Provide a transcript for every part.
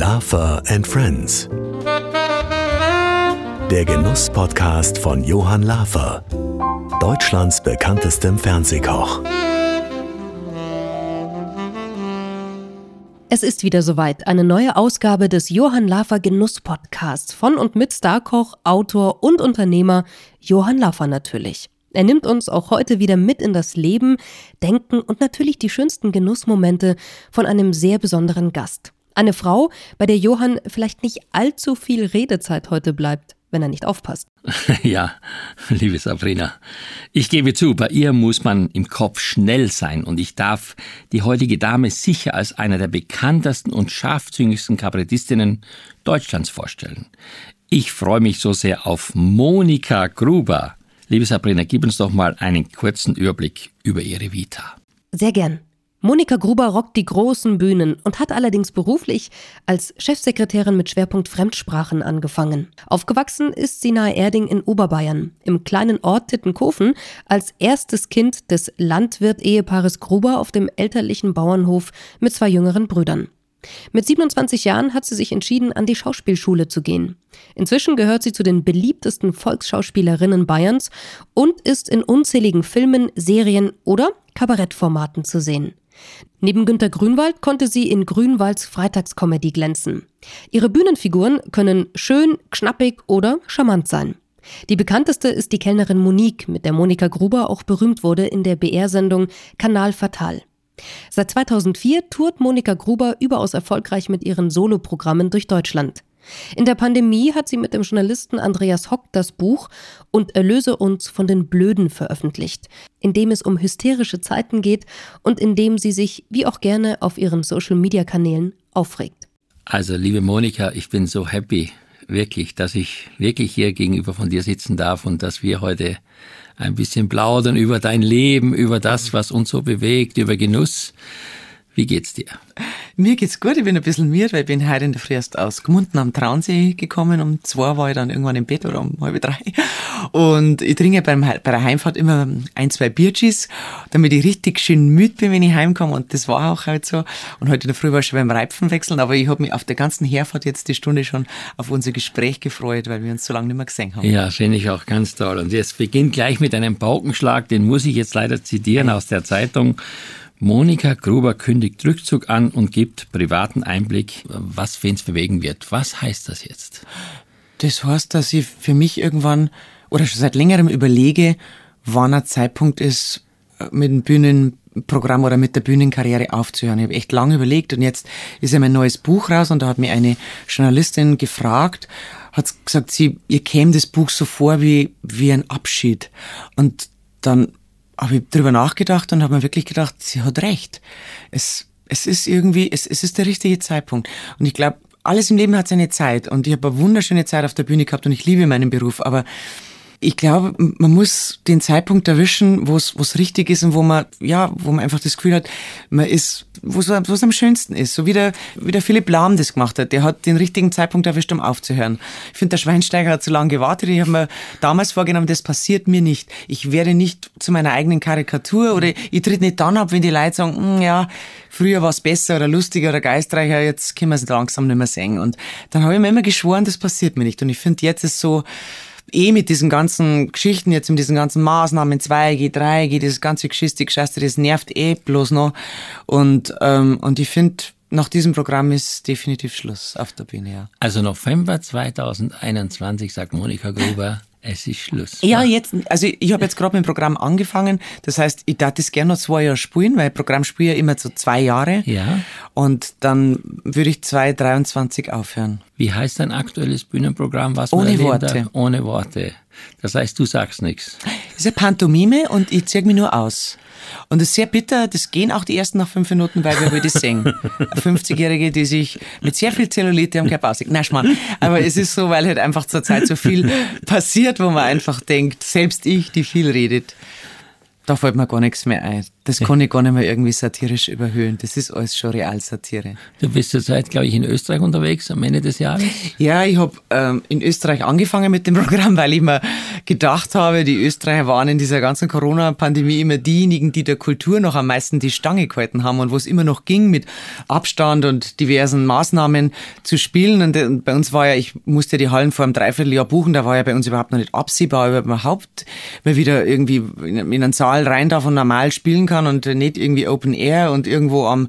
Lafer and Friends. Der Genuss-Podcast von Johann Lafer, Deutschlands bekanntestem Fernsehkoch. Es ist wieder soweit. Eine neue Ausgabe des Johann Lafer Genuss Podcasts von und mit Starkoch, Autor und Unternehmer Johann Lafer natürlich. Er nimmt uns auch heute wieder mit in das Leben, Denken und natürlich die schönsten Genussmomente von einem sehr besonderen Gast. Eine Frau, bei der Johann vielleicht nicht allzu viel Redezeit heute bleibt wenn er nicht aufpasst. Ja, liebe Sabrina, ich gebe zu, bei ihr muss man im Kopf schnell sein und ich darf die heutige Dame sicher als einer der bekanntesten und scharfzüngigsten Kabarettistinnen Deutschlands vorstellen. Ich freue mich so sehr auf Monika Gruber. Liebe Sabrina, gib uns doch mal einen kurzen Überblick über ihre Vita. Sehr gern. Monika Gruber rockt die großen Bühnen und hat allerdings beruflich als Chefsekretärin mit Schwerpunkt Fremdsprachen angefangen. Aufgewachsen ist sie nahe Erding in Oberbayern, im kleinen Ort Tittenkofen, als erstes Kind des Landwirt-Ehepaares Gruber auf dem elterlichen Bauernhof mit zwei jüngeren Brüdern. Mit 27 Jahren hat sie sich entschieden, an die Schauspielschule zu gehen. Inzwischen gehört sie zu den beliebtesten Volksschauspielerinnen Bayerns und ist in unzähligen Filmen, Serien oder Kabarettformaten zu sehen. Neben Günter Grünwald konnte sie in Grünwalds Freitagskomödie glänzen. Ihre Bühnenfiguren können schön, knappig oder charmant sein. Die bekannteste ist die Kellnerin Monique, mit der Monika Gruber auch berühmt wurde in der BR-Sendung Kanal Fatal. Seit 2004 tourt Monika Gruber überaus erfolgreich mit ihren Soloprogrammen durch Deutschland. In der Pandemie hat sie mit dem Journalisten Andreas Hock das Buch Und erlöse uns von den Blöden veröffentlicht, in dem es um hysterische Zeiten geht und in dem sie sich, wie auch gerne, auf ihren Social-Media-Kanälen aufregt. Also, liebe Monika, ich bin so happy, wirklich, dass ich wirklich hier gegenüber von dir sitzen darf und dass wir heute ein bisschen plaudern über dein Leben, über das, was uns so bewegt, über Genuss. Wie geht's dir? Mir geht's gut, ich bin ein bisschen müde, weil ich bin heute in der Früh erst aus Gmunden am Traunsee gekommen. Um zwei war ich dann irgendwann im Bett oder um halb drei. Und ich trinke beim, bei der Heimfahrt immer ein, zwei Bierchis, damit ich richtig schön müde bin, wenn ich heimkomme. Und das war auch halt so. Und heute in der Früh war ich schon beim Reifen wechseln, aber ich habe mich auf der ganzen Herfahrt jetzt die Stunde schon auf unser Gespräch gefreut, weil wir uns so lange nicht mehr gesehen haben. Ja, finde ich auch ganz toll. Und jetzt beginnt gleich mit einem Paukenschlag, den muss ich jetzt leider zitieren aus der Zeitung. Monika Gruber kündigt Rückzug an und gibt privaten Einblick, was wen's bewegen wird. Was heißt das jetzt? Das heißt, dass ich für mich irgendwann oder schon seit längerem überlege, wann ein Zeitpunkt ist, mit dem Bühnenprogramm oder mit der Bühnenkarriere aufzuhören. Ich habe echt lange überlegt und jetzt ist ja mein neues Buch raus und da hat mir eine Journalistin gefragt, hat gesagt, sie, ihr käme das Buch so vor wie, wie ein Abschied. Und dann habe ich drüber nachgedacht und habe mir wirklich gedacht, sie hat recht. Es, es ist irgendwie, es, es ist der richtige Zeitpunkt. Und ich glaube, alles im Leben hat seine Zeit und ich habe eine wunderschöne Zeit auf der Bühne gehabt und ich liebe meinen Beruf, aber ich glaube, man muss den Zeitpunkt erwischen, wo es richtig ist und wo man, ja, wo man einfach das Gefühl hat, man ist, wo es am schönsten ist. So wie der, wie der Philipp Lahm das gemacht hat. Der hat den richtigen Zeitpunkt erwischt, um aufzuhören. Ich finde, der Schweinsteiger hat zu lange gewartet. Ich habe mir damals vorgenommen, das passiert mir nicht. Ich werde nicht zu meiner eigenen Karikatur oder ich tritt nicht dann ab, wenn die Leute sagen, hm, ja, früher war es besser oder lustiger oder geistreicher, jetzt können wir es langsam nicht mehr singen. Und dann habe ich mir immer geschworen, das passiert mir nicht. Und ich finde, jetzt ist so, eh mit diesen ganzen Geschichten, jetzt mit diesen ganzen Maßnahmen 2G, 3G, dieses ganze Geschichte, Gescheiße, das nervt eh bloß noch. Und, ähm, und ich finde, nach diesem Programm ist definitiv Schluss auf der Bühne, ja. Also November 2021, sagt Monika Gruber, es ist Schluss. Ja, jetzt, also ich, habe jetzt gerade mit dem Programm angefangen. Das heißt, ich darf das gerne noch zwei Jahre spielen, weil Programm spiele ja immer so zwei Jahre. Ja. Und dann würde ich 2023 aufhören. Wie heißt dein aktuelles Bühnenprogramm? Was Ohne Worte. Ohne Worte. Das heißt, du sagst nichts. Das ist eine Pantomime und ich zeige mich nur aus. Und es ist sehr bitter, das gehen auch die ersten nach fünf Minuten, weil wir das singen. 50-Jährige, die sich mit sehr viel Zellulite am Körper aussehen. Nein, Schmarrn. Aber es ist so, weil halt einfach zur Zeit so viel passiert, wo man einfach denkt, selbst ich, die viel redet, da fällt mir gar nichts mehr ein. Das kann ich gar nicht mehr irgendwie satirisch überhöhen. Das ist alles schon Realsatire. Du bist zurzeit, glaube ich, in Österreich unterwegs am Ende des Jahres. Ja, ich habe ähm, in Österreich angefangen mit dem Programm, weil ich mir gedacht habe, die Österreicher waren in dieser ganzen Corona-Pandemie immer diejenigen, die der Kultur noch am meisten die Stange gehalten haben und wo es immer noch ging, mit Abstand und diversen Maßnahmen zu spielen. Und, und bei uns war ja, ich musste die Hallen vor einem Dreivierteljahr buchen, da war ja bei uns überhaupt noch nicht absehbar, ob man überhaupt mal wieder irgendwie in, in einen Saal rein darf und normal spielen kann und nicht irgendwie Open Air und irgendwo am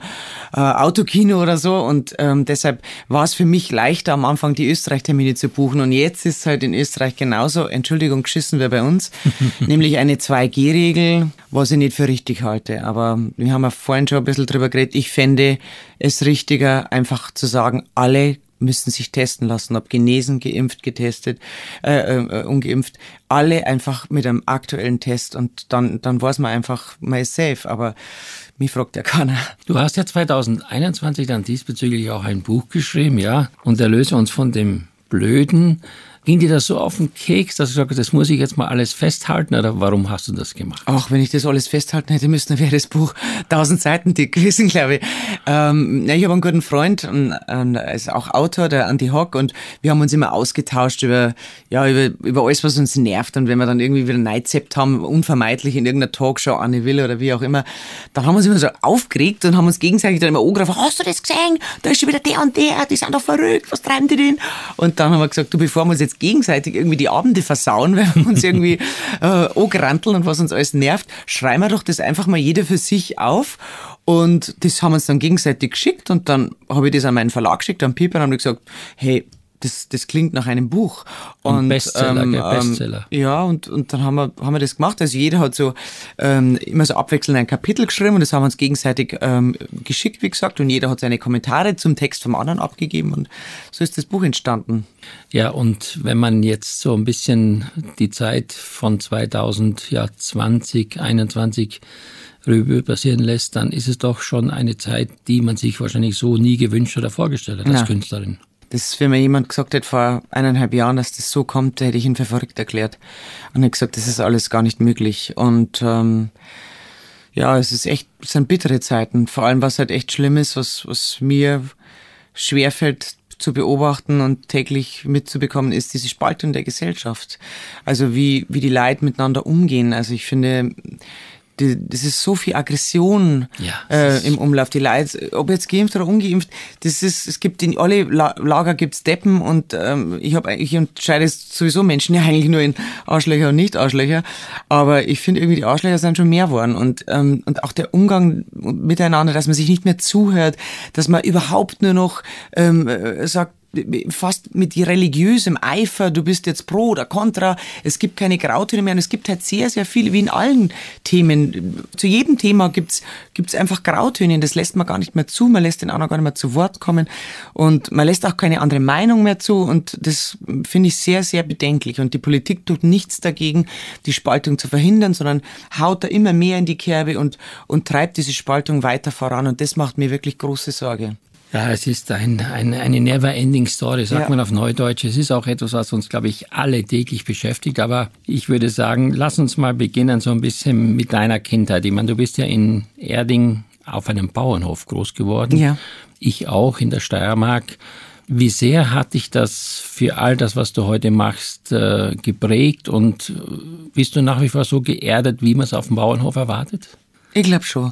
äh, Autokino oder so. Und ähm, deshalb war es für mich leichter am Anfang die Österreich-Termine zu buchen. Und jetzt ist es halt in Österreich genauso, Entschuldigung, geschissen wir bei uns, nämlich eine 2G-Regel, was ich nicht für richtig halte. Aber wir haben ja vorhin schon ein bisschen drüber geredet. Ich fände es richtiger, einfach zu sagen, alle müssen sich testen lassen, ob genesen, geimpft, getestet, äh, äh, ungeimpft, alle einfach mit einem aktuellen Test und dann, dann weiß man einfach, man ist safe, aber mich fragt ja keiner. Du hast ja 2021 dann diesbezüglich auch ein Buch geschrieben, ja, und erlöse uns von dem Blöden, Ging dir das so auf den Keks, dass du sagst, das muss ich jetzt mal alles festhalten oder warum hast du das gemacht? Ach, wenn ich das alles festhalten hätte müssen, wäre das Buch tausend Seiten dick gewesen, glaube ich. Ähm, ja, ich habe einen guten Freund, er ist auch Autor, der Andy Hock, und wir haben uns immer ausgetauscht über, ja, über, über alles, was uns nervt. Und wenn wir dann irgendwie wieder Neidzept haben, unvermeidlich in irgendeiner Talkshow, Anne Will oder wie auch immer, dann haben wir uns immer so aufgeregt und haben uns gegenseitig dann immer angegriffen, hast du das gesehen? Da ist schon wieder der und der, die sind doch verrückt, was treiben die denn? Und dann haben wir gesagt, du, bevor wir uns jetzt jetzt gegenseitig irgendwie die Abende versauen, wenn wir uns irgendwie äh, angranteln und was uns alles nervt, schreiben wir doch das einfach mal jeder für sich auf. Und das haben wir uns dann gegenseitig geschickt und dann habe ich das an meinen Verlag geschickt, an Piper, und haben gesagt, hey, das, das klingt nach einem Buch. Und, Ein Bestseller, ähm, Bestseller. Ähm, ja, und, und dann haben wir, haben wir das gemacht. Also jeder hat so ähm, immer so abwechselnd ein Kapitel geschrieben und das haben wir uns gegenseitig ähm, geschickt, wie gesagt. Und jeder hat seine Kommentare zum Text vom anderen abgegeben und so ist das Buch entstanden. Ja, und wenn man jetzt so ein bisschen die Zeit von 2020, 2021 Revue passieren lässt, dann ist es doch schon eine Zeit, die man sich wahrscheinlich so nie gewünscht oder vorgestellt hat als ja. Künstlerin. Das, wenn mir jemand gesagt hätte vor eineinhalb Jahren, dass das so kommt, hätte ich ihn für verrückt erklärt. Und ich gesagt, das ist alles gar nicht möglich. Und ähm, ja, es ist echt, es sind bittere Zeiten. Vor allem, was halt echt schlimm ist, was, was mir schwerfällt zu beobachten und täglich mitzubekommen, ist diese Spaltung der Gesellschaft. Also wie, wie die Leute miteinander umgehen. Also ich finde, die, das ist so viel Aggression ja, äh, im Umlauf. Die Leute, ob jetzt geimpft oder ungeimpft, das ist, es gibt in alle Lager gibt's Deppen und ähm, ich habe ich unterscheide sowieso Menschen ja eigentlich nur in Arschlöcher und nicht Arschlöcher, aber ich finde irgendwie die Arschlöcher sind schon mehr geworden. Und ähm, und auch der Umgang miteinander, dass man sich nicht mehr zuhört, dass man überhaupt nur noch ähm, äh, sagt fast mit religiösem Eifer, du bist jetzt pro oder contra, es gibt keine Grautöne mehr und es gibt halt sehr, sehr viele, wie in allen Themen. Zu jedem Thema gibt's gibt's einfach Grautöne, das lässt man gar nicht mehr zu, man lässt den anderen gar nicht mehr zu Wort kommen und man lässt auch keine andere Meinung mehr zu und das finde ich sehr, sehr bedenklich und die Politik tut nichts dagegen, die Spaltung zu verhindern, sondern haut da immer mehr in die Kerbe und, und treibt diese Spaltung weiter voran und das macht mir wirklich große Sorge. Ja, es ist ein, ein, eine never-ending Story, sagt ja. man auf Neudeutsch. Es ist auch etwas, was uns, glaube ich, alle täglich beschäftigt. Aber ich würde sagen, lass uns mal beginnen so ein bisschen mit deiner Kindheit. Ich meine, du bist ja in Erding auf einem Bauernhof groß geworden. Ja. Ich auch in der Steiermark. Wie sehr hat dich das für all das, was du heute machst, äh, geprägt und äh, bist du nach wie vor so geerdet, wie man es auf dem Bauernhof erwartet? Ich glaube schon.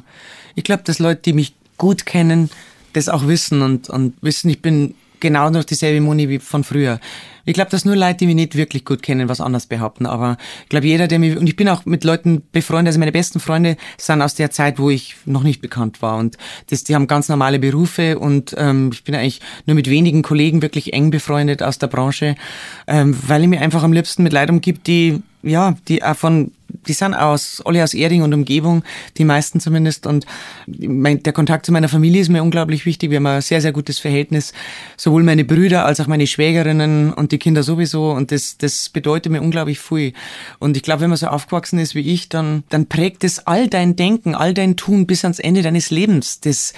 Ich glaube, dass Leute, die mich gut kennen, das auch wissen und, und wissen, ich bin genau noch dieselbe Moni wie von früher. Ich glaube, dass nur Leute, die mich nicht wirklich gut kennen, was anders behaupten. Aber ich glaube, jeder, der mich, und ich bin auch mit Leuten befreundet, also meine besten Freunde sind aus der Zeit, wo ich noch nicht bekannt war. Und das, die haben ganz normale Berufe und ähm, ich bin eigentlich nur mit wenigen Kollegen wirklich eng befreundet aus der Branche, ähm, weil ich mir einfach am liebsten mit Leuten umgibt, die ja, die auch von, die sind aus, alle aus Erding und Umgebung, die meisten zumindest. Und mein, der Kontakt zu meiner Familie ist mir unglaublich wichtig. Wir haben ein sehr, sehr gutes Verhältnis. Sowohl meine Brüder als auch meine Schwägerinnen und die Kinder sowieso. Und das, das bedeutet mir unglaublich viel. Und ich glaube, wenn man so aufgewachsen ist wie ich, dann, dann prägt es all dein Denken, all dein Tun bis ans Ende deines Lebens. Das,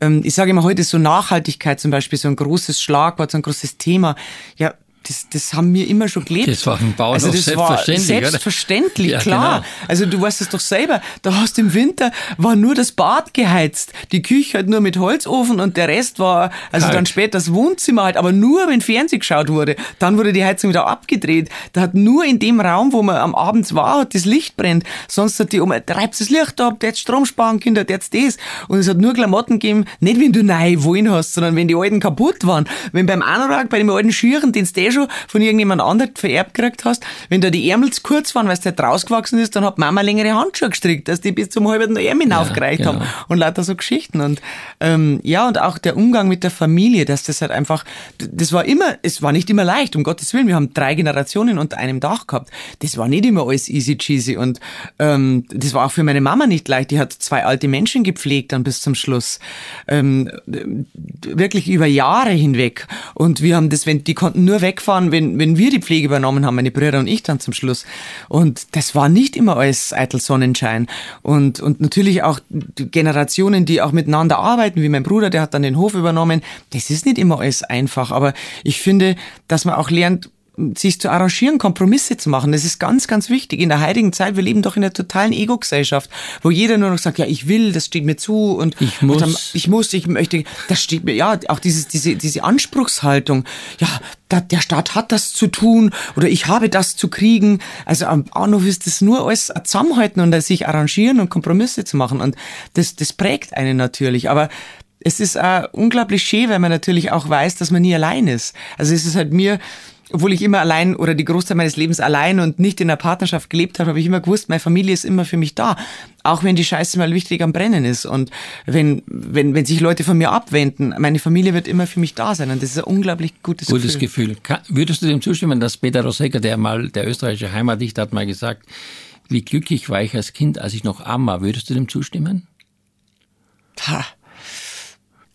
ähm, ich sage immer heute so Nachhaltigkeit zum Beispiel, so ein großes Schlagwort, so ein großes Thema. Ja, das, das haben wir immer schon gelebt. Das war im Bauernhof also das selbstverständlich, war selbstverständlich, Ja, klar. genau. Also du weißt es doch selber, da hast du im Winter war nur das Bad geheizt, die Küche halt nur mit Holzofen und der Rest war, also Kalt. dann später das Wohnzimmer halt, aber nur wenn Fernsehen geschaut wurde. Dann wurde die Heizung wieder abgedreht. Da hat nur in dem Raum, wo man am Abend war, hat das Licht brennt. Sonst hat die Oma, treibst das Licht ab, der hat Strom sparen, Kinder, der hat das. Und es hat nur Klamotten gegeben, nicht wenn du neu wollen hast, sondern wenn die alten kaputt waren. Wenn beim Anorak, bei dem alten Schirren, den du schon von irgendjemand anderem vererbt gekriegt hast, wenn da die Ärmel zu kurz waren, weil es halt rausgewachsen ist, dann hat Mama längere Handschuhe gestrickt, dass die bis zum halben Ärmel aufgereicht genau. haben und lauter so Geschichten. Und ähm, ja, und auch der Umgang mit der Familie, dass das halt einfach, das war immer, es war nicht immer leicht, um Gottes Willen. Wir haben drei Generationen unter einem Dach gehabt. Das war nicht immer alles easy cheesy. Und ähm, das war auch für meine Mama nicht leicht. Die hat zwei alte Menschen gepflegt dann bis zum Schluss. Ähm, wirklich über Jahre hinweg. Und wir haben das, wenn, die konnten nur wegfahren, wenn, wenn wir die Pflege übernommen haben, meine Brüder und ich dann zum Schluss. Und das war nicht immer alles eitel Sonnenschein. Und, und natürlich auch die Generationen, die auch miteinander arbeiten, wie mein Bruder, der hat dann den Hof übernommen. Das ist nicht immer alles einfach. Aber ich finde, dass man auch lernt, sich zu arrangieren, Kompromisse zu machen. Das ist ganz, ganz wichtig. In der heutigen Zeit, wir leben doch in einer totalen Ego-Gesellschaft, wo jeder nur noch sagt, ja, ich will, das steht mir zu und Ich muss. Und dann, ich muss, ich möchte, das steht mir, ja, auch dieses, diese, diese Anspruchshaltung, ja, da, der Staat hat das zu tun oder ich habe das zu kriegen. Also am Bahnhof ist das nur alles zusammenhalten und sich arrangieren und Kompromisse zu machen und das, das prägt einen natürlich, aber es ist auch unglaublich schön, weil man natürlich auch weiß, dass man nie allein ist. Also es ist halt mir, obwohl ich immer allein oder die Großteil meines Lebens allein und nicht in einer Partnerschaft gelebt habe, habe ich immer gewusst, meine Familie ist immer für mich da. Auch wenn die Scheiße mal wichtig am Brennen ist. Und wenn, wenn, wenn sich Leute von mir abwenden, meine Familie wird immer für mich da sein. Und das ist ein unglaublich gutes, Gutes Gefühl. Gefühl. Ka- Würdest du dem zustimmen, dass Peter Rosegger, der mal, der österreichische Heimatdichter, hat mal gesagt, wie glücklich war ich als Kind, als ich noch arm war. Würdest du dem zustimmen? Ha,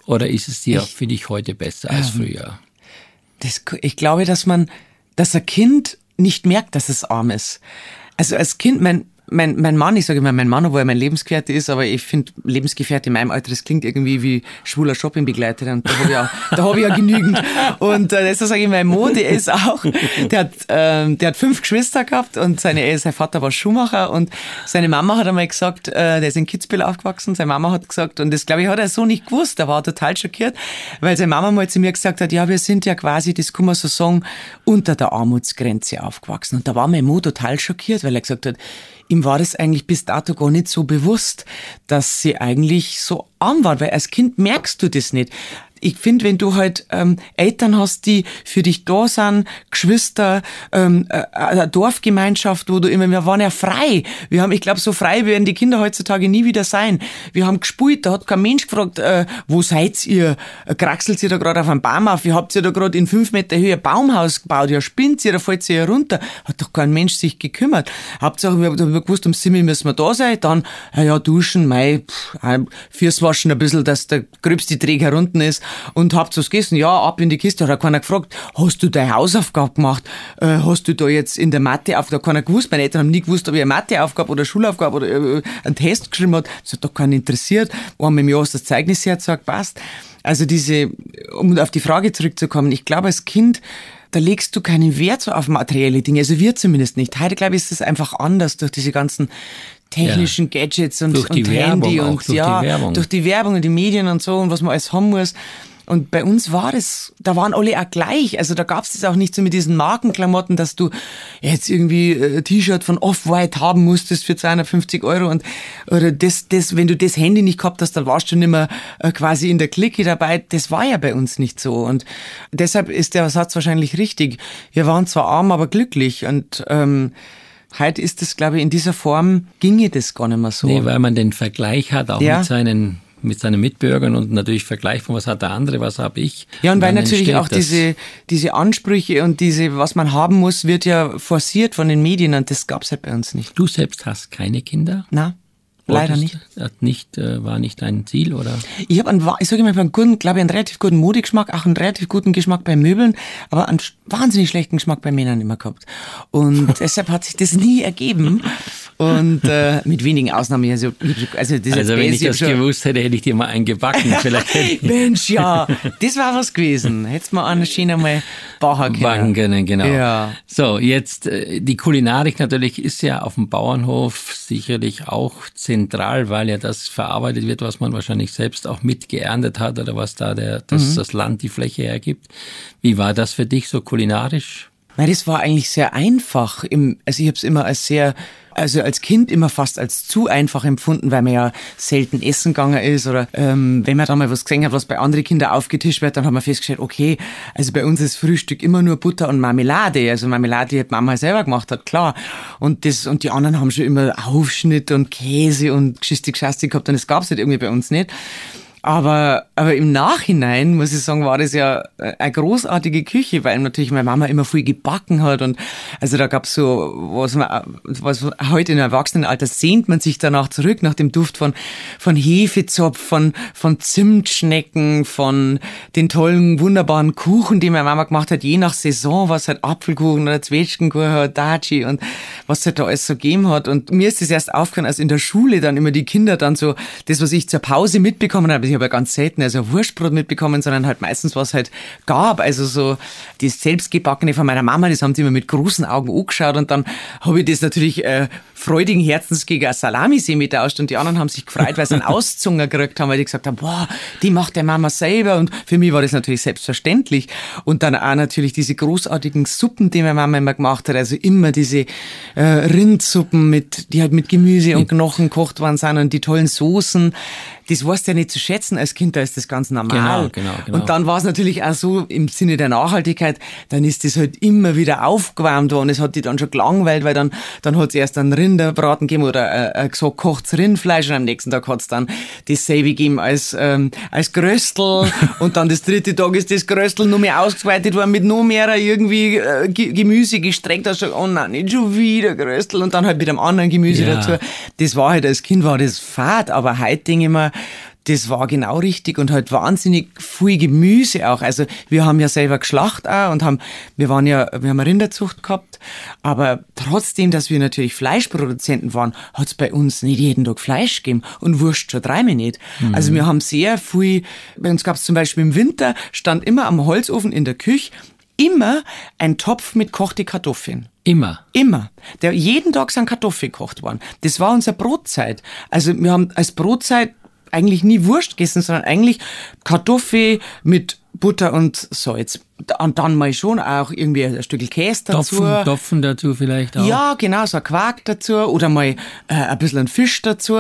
Oder ist es dir, Ich- finde ich, heute besser als früher? Das, ich glaube, dass man, dass ein Kind nicht merkt, dass es arm ist. Also als Kind, mein, mein, mein Mann, ich sage immer mein Mann, obwohl er mein Lebensgefährte ist, aber ich finde Lebensgefährte in meinem Alter, das klingt irgendwie wie schwuler Shoppingbegleiter und da habe ich ja, da habe ich ja genügend. Und äh, deshalb sage ich, mein Mo, der ist auch, der hat, ähm, der hat fünf Geschwister gehabt und seine, sein Vater war Schuhmacher und seine Mama hat einmal gesagt, äh, der ist in Kitzbühel aufgewachsen, seine Mama hat gesagt, und das glaube ich hat er so nicht gewusst, er war total schockiert, weil seine Mama mal zu mir gesagt hat, ja, wir sind ja quasi, das kann man so sagen, unter der Armutsgrenze aufgewachsen. Und da war mein Mo total schockiert, weil er gesagt hat, ihm war das eigentlich bis dato gar nicht so bewusst, dass sie eigentlich so arm waren, weil als Kind merkst du das nicht. Ich finde, wenn du halt ähm, Eltern hast, die für dich da sind, Geschwister, ähm, äh, eine Dorfgemeinschaft, wo du immer, wir waren ja frei. Wir haben, ich glaube, so frei werden die Kinder heutzutage nie wieder sein. Wir haben gespielt, da hat kein Mensch gefragt, äh, wo seid ihr? Kraxelt ihr da gerade auf einem Baum auf? Wie habt ihr da gerade in fünf Meter Höhe ein Baumhaus gebaut? Ja, spinnt ihr, da fällt ihr runter. Hat doch kein Mensch sich gekümmert. Hauptsache, wir haben gewusst, um Simmel müssen wir da sein. Dann, ja, duschen, mei, pff, fürs Waschen ein bisschen, dass der gröbste Dreck herunten ist. Und habt was gegessen? Ja, ab in die Kiste. Hat auch keiner gefragt, hast du deine Hausaufgabe gemacht? Äh, hast du da jetzt in der Mathe auf, da hat keiner gewusst. Meine Eltern haben nie gewusst, ob ich eine Matheaufgabe oder Schulaufgabe oder äh, einen Test geschrieben hat. Das hat doch keinen interessiert. Einmal im Jahr hast das Zeugnis hergezeigt, passt. Also diese, um auf die Frage zurückzukommen, ich glaube, als Kind, da legst du keinen Wert so auf materielle Dinge. Also wir zumindest nicht. Heute, glaube ich, ist es einfach anders durch diese ganzen technischen Gadgets und, Durch und Handy auch, und durch ja, die Werbung. durch die Werbung und die Medien und so und was man alles haben muss. Und bei uns war das, da waren alle auch gleich. Also da gab's das auch nicht so mit diesen Markenklamotten, dass du jetzt irgendwie äh, ein T-Shirt von Off-White haben musstest für 250 Euro und oder das, das, wenn du das Handy nicht gehabt hast, dann warst du nicht mehr äh, quasi in der Clique dabei. Das war ja bei uns nicht so. Und deshalb ist der Satz wahrscheinlich richtig. Wir waren zwar arm, aber glücklich. Und ähm, heute ist es, glaube ich, in dieser Form ginge das gar nicht mehr so. Nee, weil man den Vergleich hat, auch Ja. mit seinen mit seinen Mitbürgern und natürlich Vergleich von was hat der andere, was habe ich. Ja, und weil natürlich auch das- diese, diese Ansprüche und diese, was man haben muss, wird ja forciert von den Medien und das gab's halt bei uns nicht. Du selbst hast keine Kinder? Na, leider nicht. Hat nicht äh, war nicht dein Ziel, oder? Ich habe einen, ich sage immer, einen guten, glaube ich, einen relativ guten Modegeschmack, auch einen relativ guten Geschmack bei Möbeln, aber einen wahnsinnig schlechten Geschmack bei Männern immer gehabt. Und deshalb hat sich das nie ergeben. Und äh, mit wenigen Ausnahmen. Also, also, das also wenn ich das schon, gewusst hätte, hätte ich dir mal einen gebacken. Vielleicht Mensch, ja, das war was gewesen. Hättest mal eine Schiene mal backen können. Backen können, genau. Ja. So, jetzt äh, die Kulinarik natürlich ist ja auf dem Bauernhof sicherlich auch zentral, weil ja das verarbeitet wird, was man wahrscheinlich selbst auch mitgeerntet hat oder was da der, das, mhm. das Land, die Fläche hergibt. Wie war das für dich so kulinarisch? Nein, das war eigentlich sehr einfach. Im, also ich habe es immer als sehr, also als Kind immer fast als zu einfach empfunden, weil man ja selten essen gegangen ist oder ähm, wenn man da mal was gesehen hat, was bei anderen Kindern aufgetischt wird, dann hat man festgestellt, okay, also bei uns ist Frühstück immer nur Butter und Marmelade. Also Marmelade die hat Mama selber gemacht hat, klar. Und das und die anderen haben schon immer Aufschnitt und Käse und Geschichte Geschastik gehabt und das gab's halt irgendwie bei uns nicht. Aber, aber im Nachhinein, muss ich sagen, war das ja äh, eine großartige Küche, weil natürlich meine Mama immer viel gebacken hat und also da gab's so, was man, was heute im Erwachsenenalter sehnt man sich danach zurück, nach dem Duft von, von Hefezopf, von, von Zimtschnecken, von den tollen, wunderbaren Kuchen, die meine Mama gemacht hat, je nach Saison, was halt Apfelkuchen oder Zwetschgenkuchen oder Daci und was halt da alles so gegeben hat. Und mir ist das erst aufgefallen, als in der Schule dann immer die Kinder dann so, das, was ich zur Pause mitbekommen habe, ich habe ja ganz selten also Wurstbrot mitbekommen, sondern halt meistens was halt gab. Also so das selbstgebackene von meiner Mama, das haben sie immer mit großen Augen angeschaut und dann habe ich das natürlich äh, freudigen Herzens gegen ein Salamisee mittauscht und die anderen haben sich gefreut, weil sie einen Auszunger gekriegt haben, weil die gesagt haben, boah, die macht der Mama selber und für mich war das natürlich selbstverständlich und dann auch natürlich diese großartigen Suppen, die meine Mama immer gemacht hat, also immer diese äh, Rindsuppen mit, die halt mit Gemüse und Knochen gekocht worden sind und die tollen Soßen das weißt du ja nicht zu schätzen als Kind, da ist das ganz normal. Genau, genau, genau. Und dann war es natürlich auch so im Sinne der Nachhaltigkeit, dann ist das halt immer wieder aufgewärmt worden. Es hat die dann schon gelangweilt, weil dann, dann hat es erst einen Rinderbraten gegeben oder äh, so kochtes Rindfleisch und am nächsten Tag hat es dann dasselbe gegeben als, ähm, als Gröstel und dann das dritte Tag ist das Gröstel noch mehr ausgeweitet worden mit noch mehr irgendwie äh, Gemüse gestreckt. Also, oh nein, nicht schon wieder Gröstel und dann halt mit einem anderen Gemüse ja. dazu. Das war halt als Kind war das fad, aber heute denke ich mir, das war genau richtig und halt wahnsinnig viel Gemüse auch. Also wir haben ja selber geschlacht auch und haben, wir waren ja, wir haben eine Rinderzucht gehabt, aber trotzdem, dass wir natürlich Fleischproduzenten waren, hat es bei uns nicht jeden Tag Fleisch gegeben und Wurst schon dreimal nicht. Mhm. Also wir haben sehr viel, bei uns gab es zum Beispiel im Winter, stand immer am Holzofen in der Küche immer ein Topf mit kochte Kartoffeln. Immer. Immer. Der jeden Tag sind Kartoffeln gekocht worden. Das war unsere Brotzeit. Also wir haben als Brotzeit eigentlich nie Wurst gegessen, sondern eigentlich Kartoffel mit Butter und Salz. Und dann mal schon auch irgendwie ein Stück Käse dazu. Topfen, Topfen dazu vielleicht auch. Ja, genau, so ein Quark dazu oder mal äh, ein bisschen Fisch dazu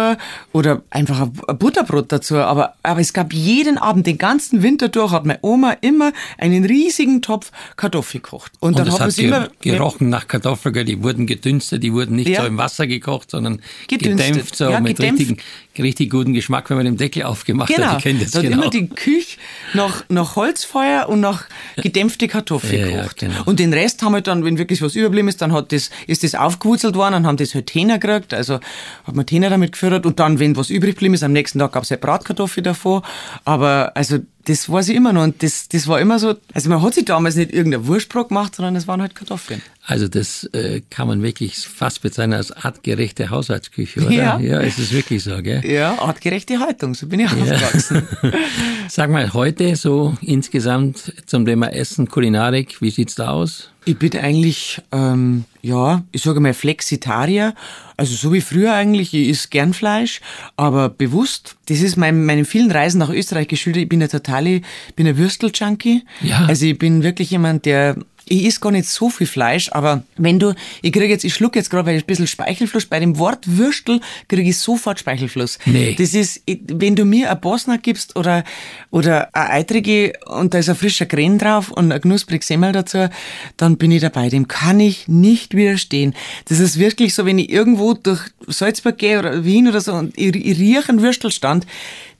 oder einfach ein Butterbrot dazu. Aber, aber es gab jeden Abend, den ganzen Winter durch, hat meine Oma immer einen riesigen Topf Kartoffeln gekocht. Und, und dann das hat sie immer gerochen nach Kartoffeln, die wurden gedünstet, die wurden nicht ja. so im Wasser gekocht, sondern gedünstet. gedämpft, so ja, mit gedämpft. richtigen, richtig guten Geschmack, wenn man den Deckel aufgemacht genau. hat. Ich kenne das da genau. immer die Küche nach, nach Holzfeuer und nach gedämpfte Kartoffeln ja, gekocht. Ja, genau. Und den Rest haben wir dann, wenn wirklich was überblieben ist, dann hat das, ist das aufgewurzelt worden und haben das halt Hähner gekriegt. Also hat man Hähner damit gefüttert und dann, wenn was übrig geblieben ist, am nächsten Tag gab es halt Bratkartoffeln davor. Aber also das weiß ich immer noch. Und das, das war immer so, also man hat sich damals nicht irgendein Wurstbrot gemacht, sondern es waren halt Kartoffeln. Also das äh, kann man wirklich fast bezeichnen als artgerechte Haushaltsküche, oder? Ja, ja es ist wirklich so, gell? Ja, artgerechte Haltung, so bin ich aufgewachsen. Ja. Sag mal, heute so insgesamt zum Thema Essen, Kulinarik, wie sieht's da aus? Ich bin eigentlich, ähm, ja, ich sage mal Flexitarier. Also so wie früher eigentlich, ich esse gern Fleisch, aber bewusst. Das ist mein, meinen vielen Reisen nach Österreich geschuldet. Ich bin ein totale, bin ein Würstel-Junkie. Ja. Also ich bin wirklich jemand, der ich esse gar nicht so viel Fleisch, aber wenn du, ich kriege jetzt, ich schluck jetzt gerade, weil ich ein bisschen Speichelfluss, bei dem Wort Würstel kriege ich sofort Speichelfluss. Nee. Das ist, wenn du mir ein Bosner gibst oder, oder eine Eitrige und da ist ein frischer Kren drauf und ein knuspriges Semmel dazu, dann bin ich dabei. Dem kann ich nicht widerstehen. Das ist wirklich so, wenn ich irgendwo durch Salzburg gehe oder Wien oder so und ich, ich rieche einen Würstelstand,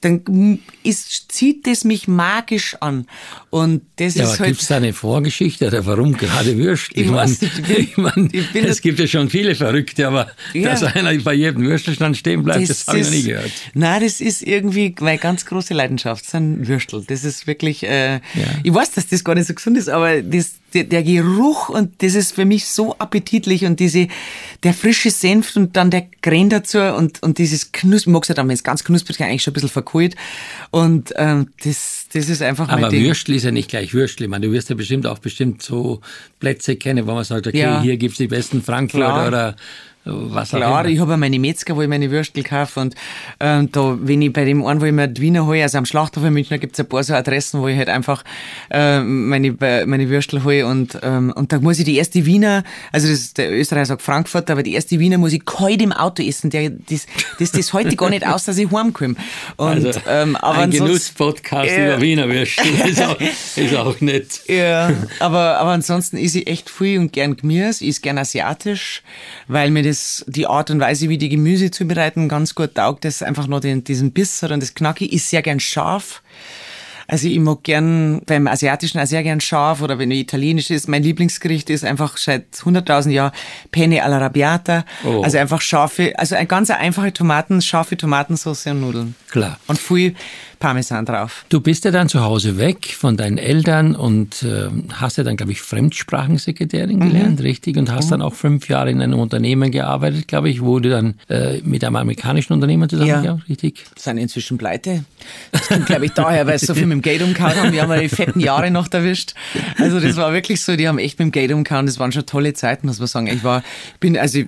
dann ist, zieht es mich magisch an. Und das ja, ist aber halt. Gibt es da eine Vorgeschichte oder warum gerade Würstel? Ich, ich meine, ich mein, es gibt ja schon viele Verrückte, aber ja. dass einer bei jedem Würstelstand stehen bleibt, das, das habe ich noch nie gehört. Nein, das ist irgendwie meine ganz große Leidenschaft, sind Würstel. Das ist wirklich, äh, ja. ich weiß, dass das gar nicht so gesund ist, aber das, der, der Geruch und das ist für mich so appetitlich und diese, der frische Senf und dann der Gren dazu und, und dieses Knusper, magst du dann, wenn es ganz knusprig ist, eigentlich schon ein bisschen verkohlt und ähm, das, das ist einfach Aber mein Ding. Würstel ist ja nicht gleich Würstel. Ich meine, du wirst ja bestimmt auch bestimmt so Plätze kennen, wo man sagt, okay, Ja. hier gibt's die besten Frankfurter oder was Klar, ich habe meine Metzger, wo ich meine Würstel kaufe und ähm, da, wenn ich bei dem einen, wo ich mir die Wiener hole, also am Schlachthof in München, da gibt's ein paar so Adressen, wo ich halt einfach äh, meine, äh, meine Würstel hole und, ähm, und da muss ich die erste Wiener, also das, der Österreicher sagt Frankfurt, aber die erste Wiener muss ich kalt im Auto essen, der, das, das, das heute gar nicht aus, dass ich heimkomme. Und, Also, ähm, aber ein Genusspodcast Ja. über Wiener Würstel ist auch, ist auch nett. Ja, aber, aber ansonsten esse ich echt viel und gern Gemüse, ich esse gern asiatisch, weil mir das, die Art und Weise, wie die Gemüse zubereiten, ganz gut taugt, das einfach noch den, diesen Biss hat und das Knacki. Esse sehr gern scharf. Also ich mag gern beim Asiatischen auch sehr gern scharf oder wenn italienisch ist. Mein Lieblingsgericht ist einfach seit 100.000 Jahren Penne alla Rabbiata. Oh. Also einfach scharfe, also eine ganz einfache Tomaten, scharfe Tomatensauce und Nudeln. Klar. Und viel Parmesan drauf. Du bist ja dann zu Hause weg von deinen Eltern und äh, hast ja dann, glaube ich, Fremdsprachensekretärin gelernt, richtig? Und hast dann auch fünf Jahre in einem Unternehmen gearbeitet, glaube ich, wo du dann äh, mit einem amerikanischen Unternehmer zusammengearbeitet, richtig? sind inzwischen pleite. Das kommt, glaube ich, daher, weil sie so viel mit dem Geld umgehauen haben. Wir haben ja die fetten Jahre noch erwischt. Also das war wirklich so, die haben echt mit dem Geld umgehauen. Das waren schon tolle Zeiten, muss man sagen. Ich war, bin, also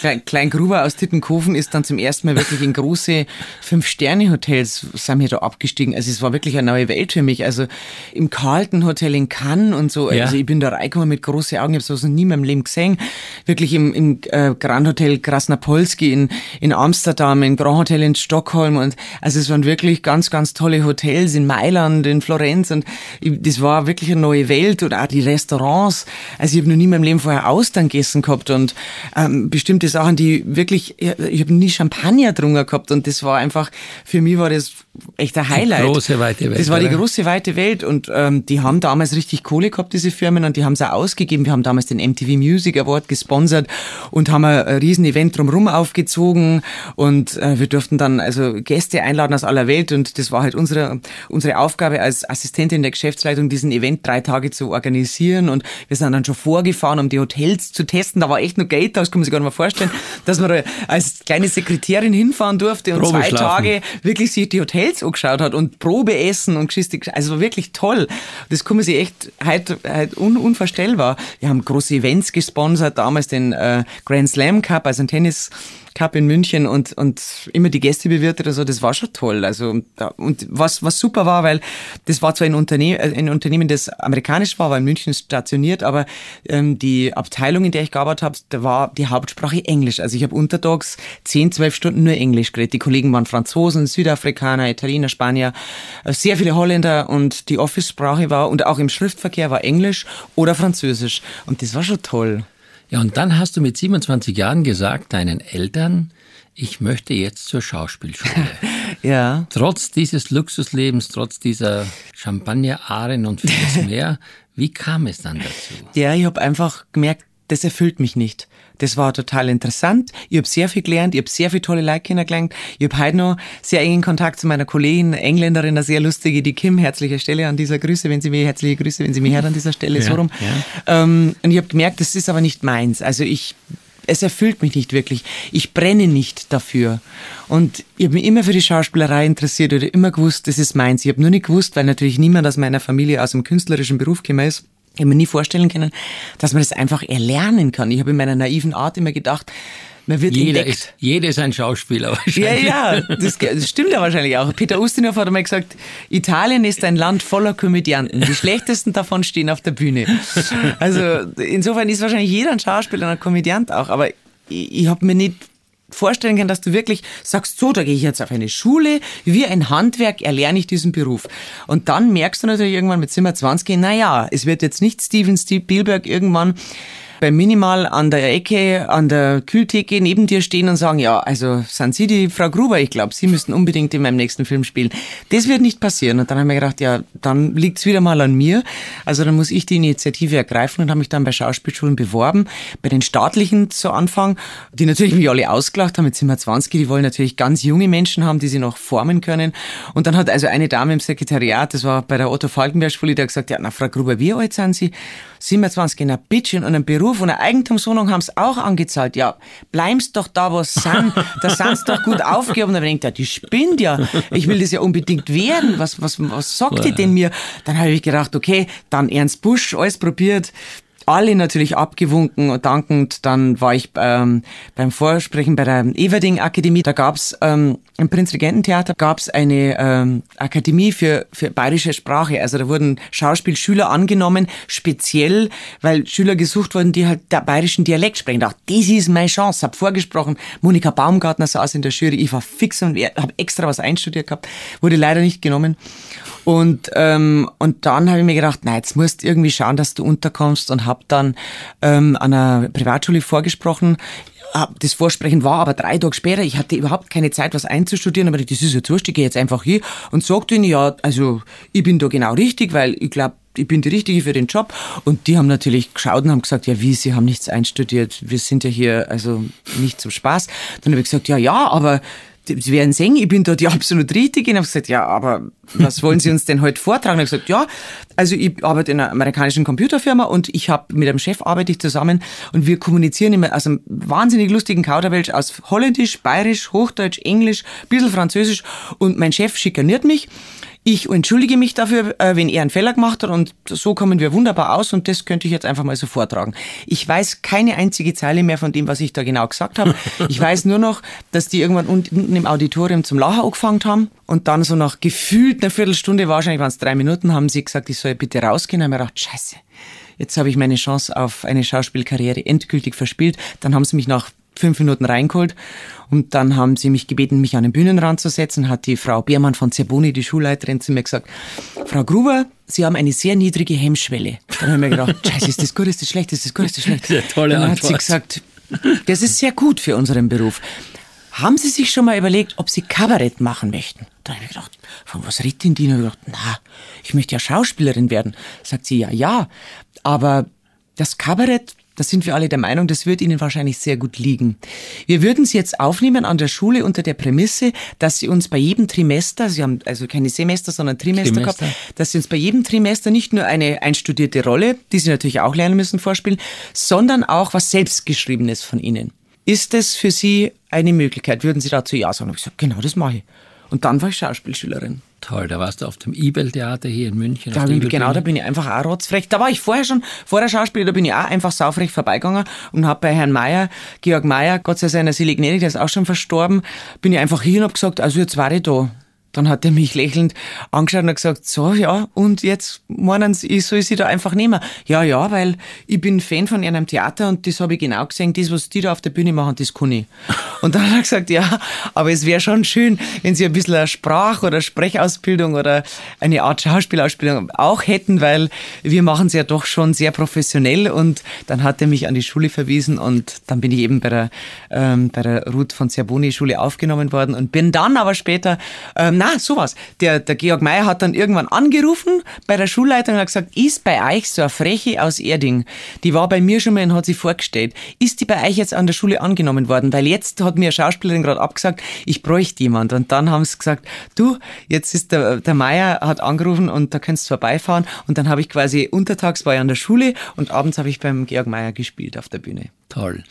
Klein, Klein Gruber aus Tittenkofen ist dann zum ersten Mal wirklich in große Fünf-Sterne-Hotels sind wir da abgestiegen. Also es war wirklich eine neue Welt für mich. Also im Carlton Hotel in Cannes und so. Ja. Also ich bin da reingekommen mit großen Augen. Ich habe sowas noch nie in meinem Leben gesehen. Wirklich im, im äh, Grand Hotel Krasnapolski in, in Amsterdam, im Grand Hotel in Stockholm und also es waren wirklich ganz, ganz tolle Hotels in Mailand, in Florenz und ich, das war wirklich eine neue Welt und auch die Restaurants. Also ich habe noch nie in meinem Leben vorher Austern gegessen gehabt und ähm, bestimmte Sachen, die wirklich, ich, ich habe nie Champagner getrunken gehabt und das war einfach, für mich war das life. Echt ein Highlight. große, weite Welt, Das war die große, weite Welt und ähm, die haben damals richtig Kohle gehabt, diese Firmen, und die haben es auch ausgegeben. Wir haben damals den MTV Music Award gesponsert und haben ein, riesen Event drumherum aufgezogen und äh, wir durften dann also Gäste einladen aus aller Welt und das war halt unsere, unsere Aufgabe als Assistentin der Geschäftsleitung, diesen Event drei Tage zu organisieren und wir sind dann schon vorgefahren, um die Hotels zu testen. Da war echt noch Geld da, das kann man sich gar nicht mehr vorstellen, dass man als kleine Sekretärin hinfahren durfte und Probe zwei schlafen. Tage wirklich sich die Hotels angeschaut hat und Probe essen und Geschichte. Also war wirklich toll. Das kann sich echt heute, heute un, unvorstellbar. Wir haben große Events gesponsert, damals den äh, Grand Slam Cup, also ein Tennis Cup in München und, und immer die Gäste bewirtet und so, das war schon toll. Also, und was, was super war, weil das war zwar ein Unternehmen, ein Unternehmen, das amerikanisch war, war in München stationiert, aber ähm, die Abteilung, in der ich gearbeitet habe, da war die Hauptsprache Englisch. Also ich habe untertags 10, 12 Stunden nur Englisch geredet. Die Kollegen waren Franzosen, Südafrikaner, Italiener, Spanier, äh, sehr viele Holländer und die Office-Sprache war und auch im Schriftverkehr war Englisch oder Französisch. Und das war schon toll. Ja, und dann hast du mit 27 Jahren gesagt deinen Eltern, ich möchte jetzt zur Schauspielschule. Ja. trotz dieses Luxuslebens, trotz dieser Champagner-Aren und vieles mehr, wie kam es dann dazu? Ja, ich habe einfach gemerkt, das erfüllt mich nicht. Das war total interessant. Ich habe sehr viel gelernt, ich habe sehr viele tolle Leute kennengelernt. Ich habe heute noch sehr engen Kontakt zu meiner Kollegin, Engländerin, eine sehr lustige, die Kim. Herzliche Stelle an dieser Grüße, wenn sie mir, herzliche Grüße, wenn sie mich hört an dieser Stelle, so Ja, rum. Ähm, und ich habe gemerkt, das ist aber nicht meins. Also ich, es erfüllt mich nicht wirklich. Ich brenne nicht dafür. Und ich habe mich immer für die Schauspielerei interessiert oder immer gewusst, das ist meins. Ich habe nur nicht gewusst, weil natürlich niemand aus meiner Familie aus dem künstlerischen Beruf gekommen ist. Ich habe mir nie vorstellen können, dass man das einfach erlernen kann. Ich habe in meiner naiven Art immer gedacht, man wird Jeder entdeckt. ist, jeder ist ein Schauspieler Ja, wahrscheinlich. ja, das, das stimmt ja wahrscheinlich auch. Peter Ustinov hat einmal gesagt, Italien ist ein Land voller Komödianten. Die schlechtesten davon stehen auf der Bühne. Also insofern ist wahrscheinlich jeder ein Schauspieler und ein Komödiant auch. Aber ich, ich habe mir nicht vorstellen können, dass du wirklich sagst, so, da gehe ich jetzt auf eine Schule, wie ein Handwerk erlerne ich diesen Beruf. Und dann merkst du natürlich irgendwann mit 27, naja, es wird jetzt nicht Steven Spielberg irgendwann beim Minimal an der Ecke, an der Kühltheke neben dir stehen und sagen, ja, also sind Sie die Frau Gruber? Ich glaube, Sie müssten unbedingt in meinem nächsten Film spielen. Das wird nicht passieren. Und dann haben wir gedacht, ja, dann liegt es wieder mal an mir. Also dann muss ich die Initiative ergreifen und habe mich dann bei Schauspielschulen beworben, bei den staatlichen zu Anfang, die natürlich mich alle ausgelacht haben. Jetzt sind wir 20, die wollen natürlich ganz junge Menschen haben, die sie noch formen können. Und dann hat also eine Dame im Sekretariat, das war bei der Otto Falkenberg Schule, die hat gesagt, ja, na Frau Gruber, wie alt sind Sie? 27, na bitteschön, und einen Beruf und eine Eigentumswohnung haben sie auch angezahlt. Ja, bleibst doch da, wo sie sind. Da sind sie doch gut aufgehoben. Dann denkt er, die spinnt ja. Ich will das ja unbedingt werden. Was, was, was sagt die denn mir? Dann habe ich gedacht, okay, dann Ernst Busch, alles probiert alle natürlich abgewunken und dankend. Dann war ich ähm, beim Vorsprechen bei der Everding Akademie. Da gab's ähm, im Prinzregententheater gab's eine ähm, Akademie für, für bayerische Sprache. Also da wurden Schauspielschüler angenommen, speziell, weil Schüler gesucht wurden, die halt der bayerischen Dialekt sprechen. Ich dachte, das ist meine Chance. Hab vorgesprochen. Monika Baumgartner saß in der Jury. Ich war fix und habe extra was einstudiert gehabt. Wurde leider nicht genommen. Und, ähm, und dann habe ich mir gedacht, na, jetzt musst du irgendwie schauen, dass du unterkommst und habe dann ähm, an einer Privatschule vorgesprochen. Das Vorsprechen war aber drei Tage später. Ich hatte überhaupt keine Zeit, was einzustudieren, aber das ist jetzt wurscht, ich gehe jetzt einfach hier und sagte ihnen, ja, also ich bin da genau richtig, weil ich glaube, ich bin die Richtige für den Job. Und die haben natürlich geschaut und haben gesagt, ja wie, Sie haben nichts einstudiert, wir sind ja hier also nicht zum Spaß. Dann habe ich gesagt, ja, ja, aber Sie werden sehen, ich bin da die absolut Richtige. Und habe gesagt, ja, aber was wollen Sie uns denn heute vortragen? Ich gesagt, ja, also ich arbeite in einer amerikanischen Computerfirma und ich habe mit einem Chef arbeite ich zusammen und wir kommunizieren immer aus einem wahnsinnig lustigen Kauderwelsch aus Holländisch, Bayerisch, Hochdeutsch, Englisch, bisschen Französisch und mein Chef schikaniert mich ich entschuldige mich dafür, äh, wenn er einen Fehler gemacht hat und so kommen wir wunderbar aus und das könnte ich jetzt einfach mal so vortragen. Ich weiß keine einzige Zeile mehr von dem, was ich da genau gesagt habe. Ich weiß nur noch, dass die irgendwann unten im Auditorium zum Lachen angefangen haben und dann so nach gefühlt einer Viertelstunde, wahrscheinlich waren es drei Minuten, haben sie gesagt, ich soll bitte rausgehen. Ich habe mir gedacht, scheiße, jetzt habe ich meine Chance auf eine Schauspielkarriere endgültig verspielt. Dann haben sie mich nach fünf Minuten reingeholt und dann haben sie mich gebeten, mich an den Bühnenrand zu setzen, hat die Frau Beermann von Zerboni, die Schulleiterin, zu mir gesagt, Frau Gruber, Sie haben eine sehr niedrige Hemmschwelle. Dann habe ich mir gedacht, scheiße, ist das gut, ist das schlecht, ist das gut, ist das schlecht? Sehr tolle dann Antwort. hat sie gesagt, das ist sehr gut für unseren Beruf. Haben Sie sich schon mal überlegt, ob Sie Kabarett machen möchten? Da habe ich gedacht, von was redet denn die? Und ich gedacht, na, ich möchte ja Schauspielerin werden. Sagt sie, ja, ja, aber das Kabarett, da sind wir alle der Meinung, das wird Ihnen wahrscheinlich sehr gut liegen. Wir würden Sie jetzt aufnehmen an der Schule unter der Prämisse, dass Sie uns bei jedem Trimester, Sie haben also keine Semester, sondern Trimester, Trimester. gehabt, dass Sie uns bei jedem Trimester nicht nur eine einstudierte Rolle, die Sie natürlich auch lernen müssen, vorspielen, sondern auch was Selbstgeschriebenes von Ihnen. Ist das für Sie eine Möglichkeit? Würden Sie dazu Ja sagen? Und ich gesagt, genau, das mache ich. Und dann war ich Schauspielschülerin. Toll, da warst du auf dem Ibel-Theater hier in München. Da ich, genau, da bin ich einfach auch rotzfrech. Da war ich vorher schon, vor der Schauspieler, da bin ich auch einfach saufrech vorbeigegangen und habe bei Herrn Meier, Georg Meier, Gott sei seiner Seele gnädig, der ist auch schon verstorben, bin ich einfach hier und habe gesagt, also jetzt war ich da. Dann hat er mich lächelnd angeschaut und gesagt, so, ja, und jetzt meinen Sie, ich soll Sie da einfach nehmen? Ja, ja, weil ich bin Fan von einem Theater und das habe ich genau gesehen, das, was die da auf der Bühne machen, das kann ich. Und dann hat er gesagt, ja, aber es wäre schon schön, wenn Sie ein bisschen eine Sprach- oder Sprechausbildung oder eine Art Schauspielausbildung auch hätten, weil wir machen es ja doch schon sehr professionell und dann hat er mich an die Schule verwiesen und dann bin ich eben bei der, ähm, bei der Ruth von Zerboni Schule aufgenommen worden und bin dann aber später, ähm, na, sowas. Der, der Georg Mayer hat dann irgendwann angerufen bei der Schulleitung und hat gesagt, ist bei euch so eine Freche aus Erding, die war bei mir schon mal und hat sich vorgestellt, ist die bei euch jetzt an der Schule angenommen worden? Weil jetzt hat mir eine Schauspielerin gerade abgesagt, ich bräuchte jemand. Und dann haben sie gesagt, du, jetzt ist der, der Meier hat angerufen und da kannst du vorbeifahren. Und dann habe ich quasi untertags war ich an der Schule und abends habe ich beim Georg Meier gespielt auf der Bühne. Toll.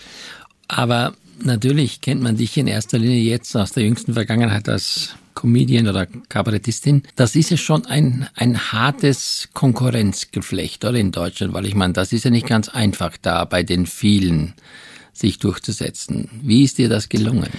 Aber natürlich kennt man dich in erster Linie jetzt aus der jüngsten Vergangenheit als Comedian oder Kabarettistin. Das ist ja schon ein, ein hartes Konkurrenzgeflecht, oder in Deutschland, weil ich meine, das ist ja nicht ganz einfach da bei den vielen sich durchzusetzen. Wie ist dir das gelungen?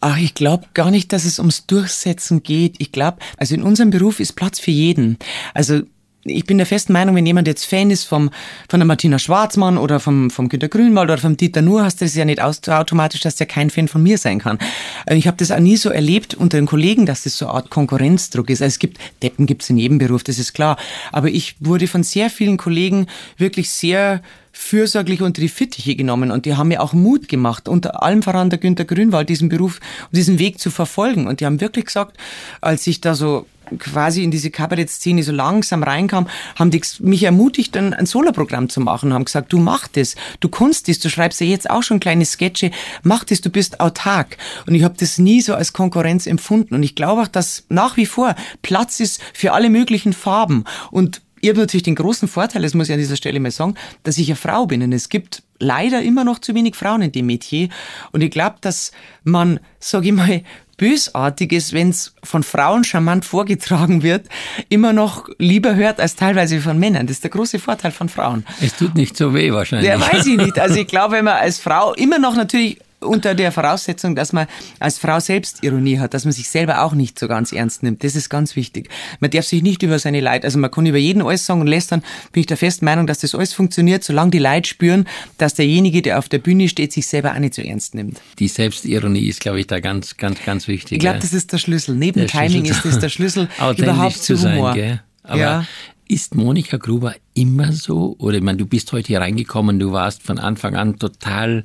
Ach, ich glaube gar nicht, dass es ums Durchsetzen geht. Ich glaube, also in unserem Beruf ist Platz für jeden. Also ich bin der festen Meinung, wenn jemand jetzt Fan ist vom, von der Martina Schwarzmann oder vom, vom Günter Grünwald oder vom Dieter Nuhr, hast du das ja nicht automatisch, dass der kein Fan von mir sein kann. Also ich habe das auch nie so erlebt unter den Kollegen, dass das so eine Art Konkurrenzdruck ist. Also es gibt, Deppen gibt es in jedem Beruf, das ist klar. Aber ich wurde von sehr vielen Kollegen wirklich sehr fürsorglich unter die Fittiche genommen und die haben mir auch Mut gemacht, unter allem voran der Günter Grünwald, diesen Beruf, diesen Weg zu verfolgen. Und die haben wirklich gesagt, als ich da so quasi in diese Kabarettszene so langsam reinkam, haben die mich ermutigt, ein, ein Soloprogramm zu machen, haben gesagt, du mach das, du kannst das, du schreibst ja jetzt auch schon kleine Sketche, mach das, du bist autark. Und ich habe das nie so als Konkurrenz empfunden. Und ich glaube auch, dass nach wie vor Platz ist für alle möglichen Farben. Und ich habe natürlich den großen Vorteil, das muss ich an dieser Stelle mal sagen, dass ich eine Frau bin. Und es gibt leider immer noch zu wenig Frauen in dem Metier. Und ich glaube, dass man, sage ich mal, bösartig ist, wenn es von Frauen charmant vorgetragen wird, immer noch lieber hört als teilweise von Männern. Das ist der große Vorteil von Frauen. Es tut nicht so weh wahrscheinlich. Ja, weiß ich nicht. Also ich glaube, wenn man als Frau immer noch natürlich unter der Voraussetzung, dass man als Frau Selbstironie hat, dass man sich selber auch nicht so ganz ernst nimmt. Das ist ganz wichtig. Man darf sich nicht über seine Leid, also man kann über jeden alles sagen und lästern, bin ich der festen Meinung, dass das alles funktioniert, solange die Leute spüren, dass derjenige, der auf der Bühne steht, sich selber auch nicht so ernst nimmt. Die Selbstironie ist, glaube ich, da ganz, ganz, ganz wichtig. Ich glaube, das ist der Schlüssel. Neben der Timing Schlüssel. ist das der Schlüssel überhaupt zu Humor. Sein? Aber ja. Ist Monika Gruber immer so? Oder ich meine, du bist heute hier reingekommen, du warst von Anfang an total,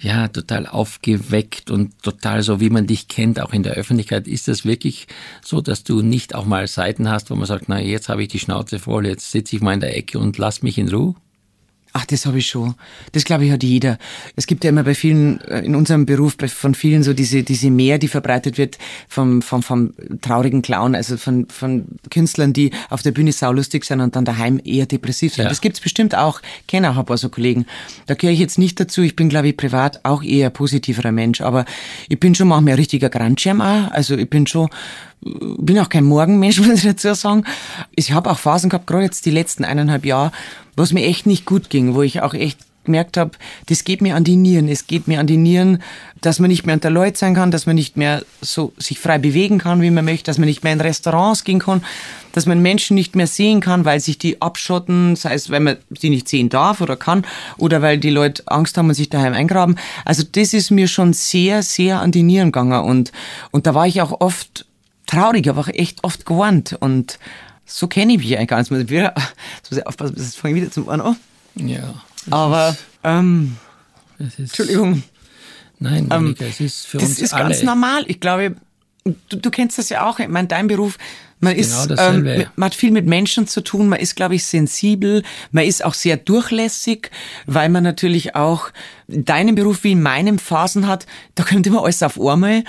ja, total aufgeweckt und total so, wie man dich kennt, auch in der Öffentlichkeit. Ist das wirklich so, dass du nicht auch mal Seiten hast, wo man sagt, na, jetzt habe ich die Schnauze voll, jetzt sitze ich mal in der Ecke und lass mich in Ruhe? Ach, das habe ich schon. Das glaube ich hat jeder. Es gibt ja immer bei vielen, äh, in unserem Beruf, bei, von vielen so diese, diese Mehr, die verbreitet wird vom, vom, vom traurigen Clown, also von, von Künstlern, die auf der Bühne saulustig sind und dann daheim eher depressiv sind. Ja. Das gibt's bestimmt auch. Kenne auch ein paar so Kollegen. Da gehöre ich jetzt nicht dazu. Ich bin, glaube ich, privat auch eher positiverer Mensch. Aber ich bin schon manchmal ein richtiger Grandschirm auch. Also ich bin schon bin auch kein Morgenmensch, muss ich dazu sagen. Ich habe auch Phasen gehabt, gerade jetzt die letzten eineinhalb Jahre, wo es mir echt nicht gut ging, wo ich auch echt gemerkt habe, das geht mir an die Nieren. Es geht mir an die Nieren, dass man nicht mehr unter Leute sein kann, dass man nicht mehr so sich frei bewegen kann, wie man möchte, dass man nicht mehr in Restaurants gehen kann, dass man Menschen nicht mehr sehen kann, weil sich die abschotten, sei es, weil man sie nicht sehen darf oder kann, oder weil die Leute Angst haben und sich daheim eingraben. Also das ist mir schon sehr, sehr an die Nieren gegangen und, und da war ich auch oft traurig, aber auch echt oft gewarnt und so kenne ich mich eigentlich gar nicht. Wieder, jetzt muss ich aufpassen, das fange ich wieder zum Ohren an. Ja. Aber, ähm, ist, Entschuldigung. Nein, ähm, Monika, ähm, es ist für das uns ist alle. ganz normal. Ich glaube, du, du kennst das ja auch. Ich meine, dein Beruf, man ist, genau ähm, man hat viel mit Menschen zu tun. Man ist, glaube ich, sensibel. Man ist auch sehr durchlässig, weil man natürlich auch in deinem Beruf wie in meinem Phasen hat. Da kommt immer alles auf einmal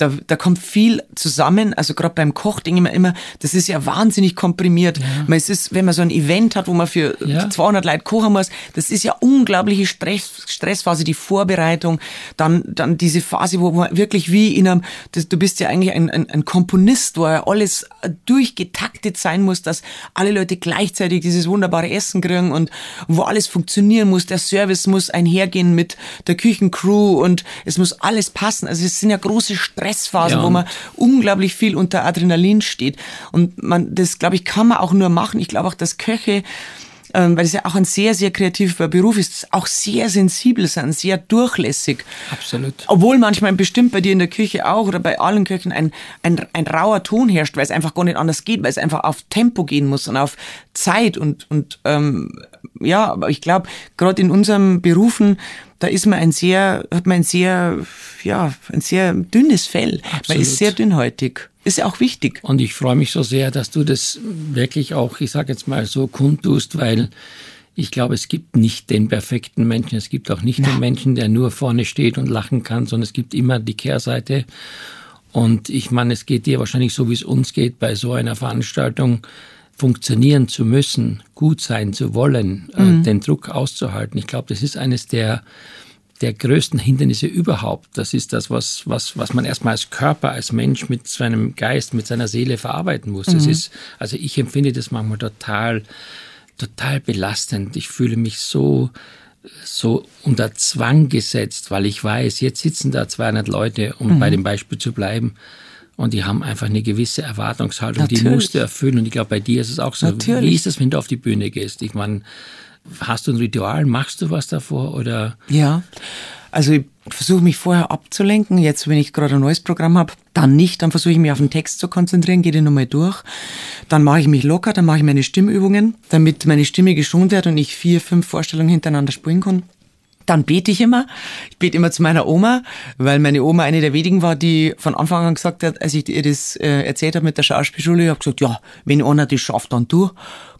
da, da kommt viel zusammen. Also gerade beim Koch denke ich mir immer, das ist ja wahnsinnig komprimiert. Ja. Man, es ist, wenn man so ein Event hat, wo man für ja. 200 Leute kochen muss, das ist ja unglaubliche Stress, Stressphase, die Vorbereitung, dann, dann diese Phase, wo man wirklich wie in einem, das, du bist ja eigentlich ein, ein, ein Komponist, wo ja alles durchgetaktet sein muss, dass alle Leute gleichzeitig dieses wunderbare Essen kriegen und, und wo alles funktionieren muss. Der Service muss einhergehen mit der Küchencrew und es muss alles passen. Also es sind ja große Stress Stressphase, ja. wo man unglaublich viel unter Adrenalin steht. Und man, das, glaube ich, kann man auch nur machen. Ich glaube auch, dass Köche ähm, weil es ja auch ein sehr, sehr kreativer Beruf ist, auch sehr sensibel sind, sehr durchlässig. Absolut. Obwohl manchmal bestimmt bei dir in der Küche auch oder bei allen Köchen ein, ein, ein rauer Ton herrscht, weil es einfach gar nicht anders geht, weil es einfach auf Tempo gehen muss und auf Zeit und, und ähm, ja, aber ich glaube, gerade in unseren Berufen, da ist man ein sehr, hat man ein sehr, ja, ein sehr dünnes Fell. Absolut. Man ist sehr dünnhäutig. Ist ja auch wichtig. Und ich freue mich so sehr, dass du das wirklich auch, ich sage jetzt mal so, kundtust, weil ich glaube, es gibt nicht den perfekten Menschen. Es gibt auch nicht Na. den Menschen, der nur vorne steht und lachen kann, sondern es gibt immer die Kehrseite. Und ich meine, es geht dir wahrscheinlich so, wie es uns geht bei so einer Veranstaltung funktionieren zu müssen, gut sein zu wollen, äh, mhm. äh, den Druck auszuhalten. Ich glaube, das ist eines der, der größten Hindernisse überhaupt. Das ist das, was, was, was man erstmal als Körper, als Mensch mit seinem Geist, mit seiner Seele verarbeiten muss. Mhm. Das ist, also ich empfinde das manchmal total, total belastend. Ich fühle mich so, so unter Zwang gesetzt, weil ich weiß, jetzt sitzen da 200 Leute, um mhm. bei dem Beispiel zu bleiben. und die haben einfach eine gewisse Erwartungshaltung, Natürlich. die musst du erfüllen. Und ich glaube, bei dir ist es auch so. Natürlich. Wie ist es, wenn du auf die Bühne gehst? Ich meine, hast du ein Ritual? Machst du was davor? Oder Ja, also ich versuche mich vorher abzulenken. Jetzt, wenn ich gerade ein neues Programm habe, dann nicht. Dann versuche ich mich auf den Text zu konzentrieren, gehe den nochmal durch. Dann mache ich mich locker, dann mache ich meine Stimmübungen, damit meine Stimme geschont wird und ich vier, fünf Vorstellungen hintereinander spielen kann. Dann bete ich immer. Ich bete immer zu meiner Oma, weil meine Oma eine der wenigen war, die von Anfang an gesagt hat, als ich ihr das äh, erzählt habe mit der Schauspielschule, ich habe gesagt, ja, wenn einer das schafft, dann du.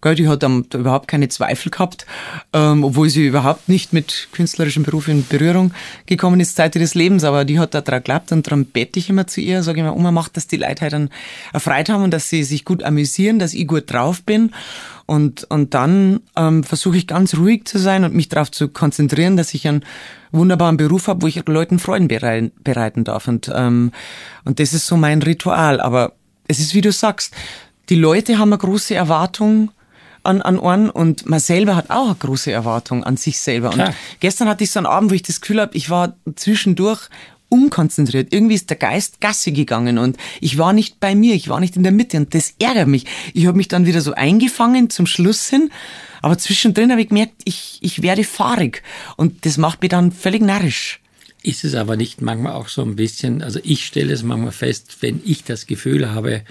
Gell, die hat dann überhaupt keine Zweifel gehabt, ähm, obwohl sie überhaupt nicht mit künstlerischen Berufen in Berührung gekommen ist Zeit ihres Lebens, aber die hat da dran geglaubt und darum bete ich immer zu ihr, sage immer, Oma, macht, dass die Leute halt dann erfreut haben und dass sie sich gut amüsieren, dass ich gut drauf bin und, und dann ähm, versuche ich ganz ruhig zu sein und mich darauf zu konzentrieren, dass ich einen wunderbaren Beruf habe, wo ich Leuten Freuden bereiten, bereiten darf. Und, ähm, und das ist so mein Ritual. Aber es ist, wie du sagst, die Leute haben eine große Erwartung an, an einen und man selber hat auch eine große Erwartung an sich selber. Klar. Und gestern hatte ich so einen Abend, wo ich das Gefühl habe, ich war zwischendurch unkonzentriert. Irgendwie ist der Geist Gasse gegangen und ich war nicht bei mir, ich war nicht in der Mitte und das ärgert mich. Ich habe mich dann wieder so eingefangen zum Schluss hin, aber zwischendrin habe ich gemerkt, ich, ich werde fahrig und das macht mich dann völlig narrisch. ist es aber nicht manchmal auch so ein bisschen, also ich stelle es manchmal fest, wenn ich das Gefühl habe,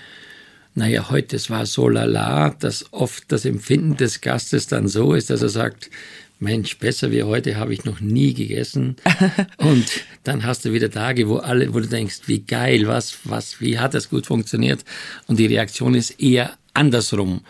naja, heute, es war so lala, dass oft das Empfinden des Gastes dann so ist, dass er sagt, Mensch, besser wie heute habe ich noch nie gegessen. Und dann hast du wieder Tage, wo alle, wo du denkst, wie geil, was, was, wie hat das gut funktioniert? Und die Reaktion ist eher andersrum.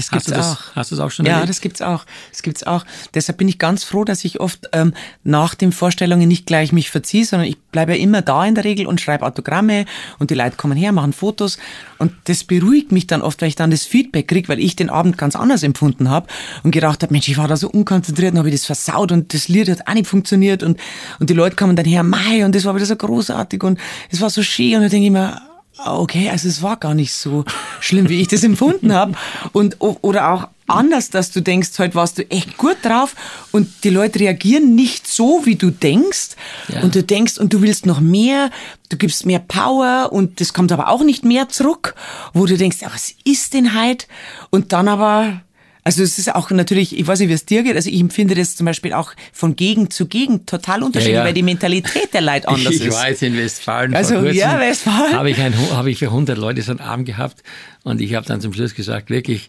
Das Hast gibt's das- auch. hast du das auch schon Ja, erlebt? das gibt's auch. Das gibt's auch. Deshalb bin ich ganz froh, dass ich oft ähm, nach den Vorstellungen nicht gleich mich verziehe, sondern ich bleibe ja immer da in der Regel und schreibe Autogramme und die Leute kommen her, machen Fotos und das beruhigt mich dann oft, weil ich dann das Feedback kriege, weil ich den Abend ganz anders empfunden habe und gedacht habe, Mensch, ich war da so unkonzentriert und habe ich das versaut und das Lied hat auch nicht funktioniert und, und die Leute kommen dann her, Mai, und das war wieder so großartig und es war so schön und dann denke ich mir, Okay, also es war gar nicht so schlimm, wie ich das empfunden habe. Und oder auch anders, dass du denkst, heute warst du echt gut drauf und die Leute reagieren nicht so, wie du denkst. Ja. Und du denkst, und du willst noch mehr, du gibst mehr Power und das kommt aber auch nicht mehr zurück, wo du denkst, ja, was ist denn heute? Und dann aber also es ist auch natürlich, ich weiß nicht, wie es dir geht, also ich empfinde das zum Beispiel auch von Gegend zu Gegend total unterschiedlich, Ja, ja. weil die Mentalität der Leute anders ich ist. weiß, in Westfalen. Also, vor kurzem ja, Westfalen. Habe ich, ein, habe ich für 100 Leute so einen Abend gehabt und ich habe dann zum Schluss gesagt, wirklich,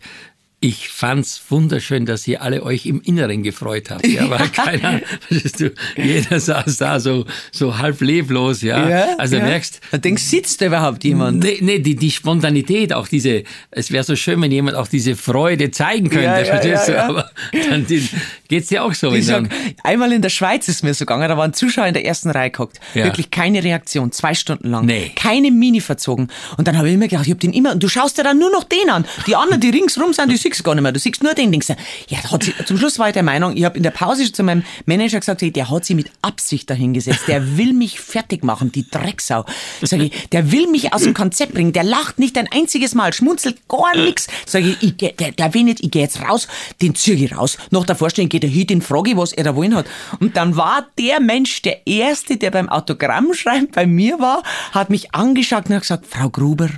ich fand's wunderschön, dass ihr alle euch im Inneren gefreut habt. Ja, weil keiner, du, jeder saß da so, so halb leblos, ja. also du merkst, Da denkst, sitzt da überhaupt jemand? Nee, nee die, die Spontanität, auch diese, es wäre so schön, wenn jemand auch diese Freude zeigen könnte, Ja, ja, verstehst ja, ja. du? Aber dann die, geht's dir auch so, wenn sag, einmal in der Schweiz ist mir so gegangen, da waren Zuschauer in der ersten Reihe gehockt. Ja. Wirklich keine Reaktion, zwei Stunden lang. Nee. Keine Mini verzogen. Und dann habe ich immer gedacht, ich habe den immer, und du schaust dir dann nur noch den an. Die anderen, die ringsrum sind, die siehst gar nicht mehr. Du siehst nur den, du, ja, hat sie, zum Schluss war ich der Meinung, ich habe in der Pause zu meinem Manager gesagt, der hat sie mit Absicht dahingesetzt. Der will mich fertig machen, die Drecksau. Sag ich, der will mich aus dem Konzept bringen. Der lacht nicht ein einziges Mal, schmunzelt gar nix. Sag ich, ich geh, der, der will nicht, ich gehe jetzt raus, den zieh ich raus. Nach der Vorstellung geht er hin, den frage ich, was er da wollen hat. Und dann war der Mensch, der Erste, der beim Autogrammschreiben bei mir war, hat mich angeschaut und hat gesagt, Frau Gruber,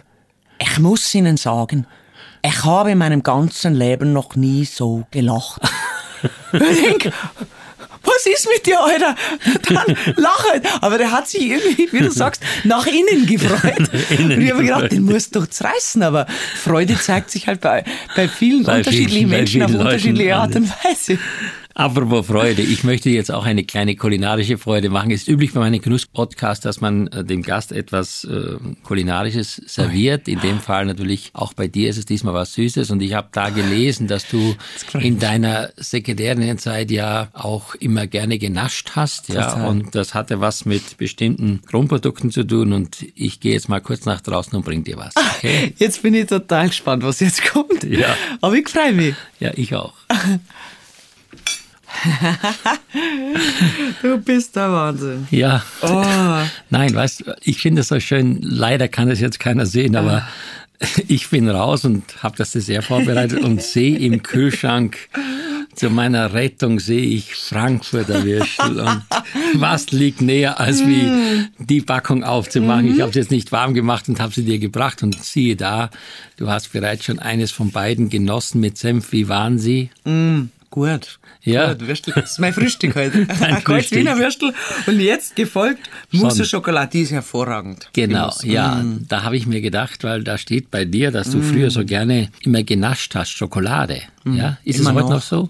ich muss Ihnen sagen, ich habe in meinem ganzen Leben noch nie so gelacht. ich denk, was ist mit dir, Alter? Dann lach halt. Aber der hat sich irgendwie, wie du sagst, nach innen gefreut. Innen und ich habe gedacht, den musst du doch zerreißen. Aber Freude zeigt sich halt bei, bei vielen Bei unterschiedlichen vielen- Menschen auf vielen Leuten unterschiedliche Art und. Weise. Apropos Freude, ich möchte jetzt auch eine kleine kulinarische Freude machen. Es ist üblich bei meinem Genuss-Podcast, dass man äh, dem Gast etwas äh, Kulinarisches serviert. In dem Fall natürlich auch bei dir ist es diesmal was Süßes. Und ich habe da gelesen, dass du in deiner Sekretärinnenzeit ja auch immer gerne genascht hast. Ja, und das hatte was mit bestimmten Grundprodukten zu tun. Und ich gehe jetzt mal kurz nach draußen und bring dir was. Okay? Jetzt bin ich total gespannt, was jetzt kommt. Ja. Aber ich freue mich. Ja, ich auch. Du bist der Wahnsinn. Ja. Oh. Nein, weißt du, ich finde es so schön, leider kann es jetzt keiner sehen, aber ich bin raus und habe das Dessert vorbereitet und sehe im Kühlschrank zu meiner Rettung sehe ich Frankfurter Würstel. Und was liegt näher, als wie mm. die Packung aufzumachen? Ich habe es jetzt nicht warm gemacht und habe sie dir gebracht. Und siehe da, du hast bereits schon eines von beiden genossen mit Senf. Wie waren sie? Mm, gut. Ja. Gut, Würstel. Das ist mein Frühstück heute. Ein Kaltes Wiener Würstel. Und jetzt gefolgt Mousse Schokolade, die ist hervorragend. Genau, ja. Mm. Da habe ich mir gedacht, weil da steht bei dir, dass du mm. früher so gerne immer genascht hast, Schokolade. Mm. Ja, ist immer es heute noch, noch so?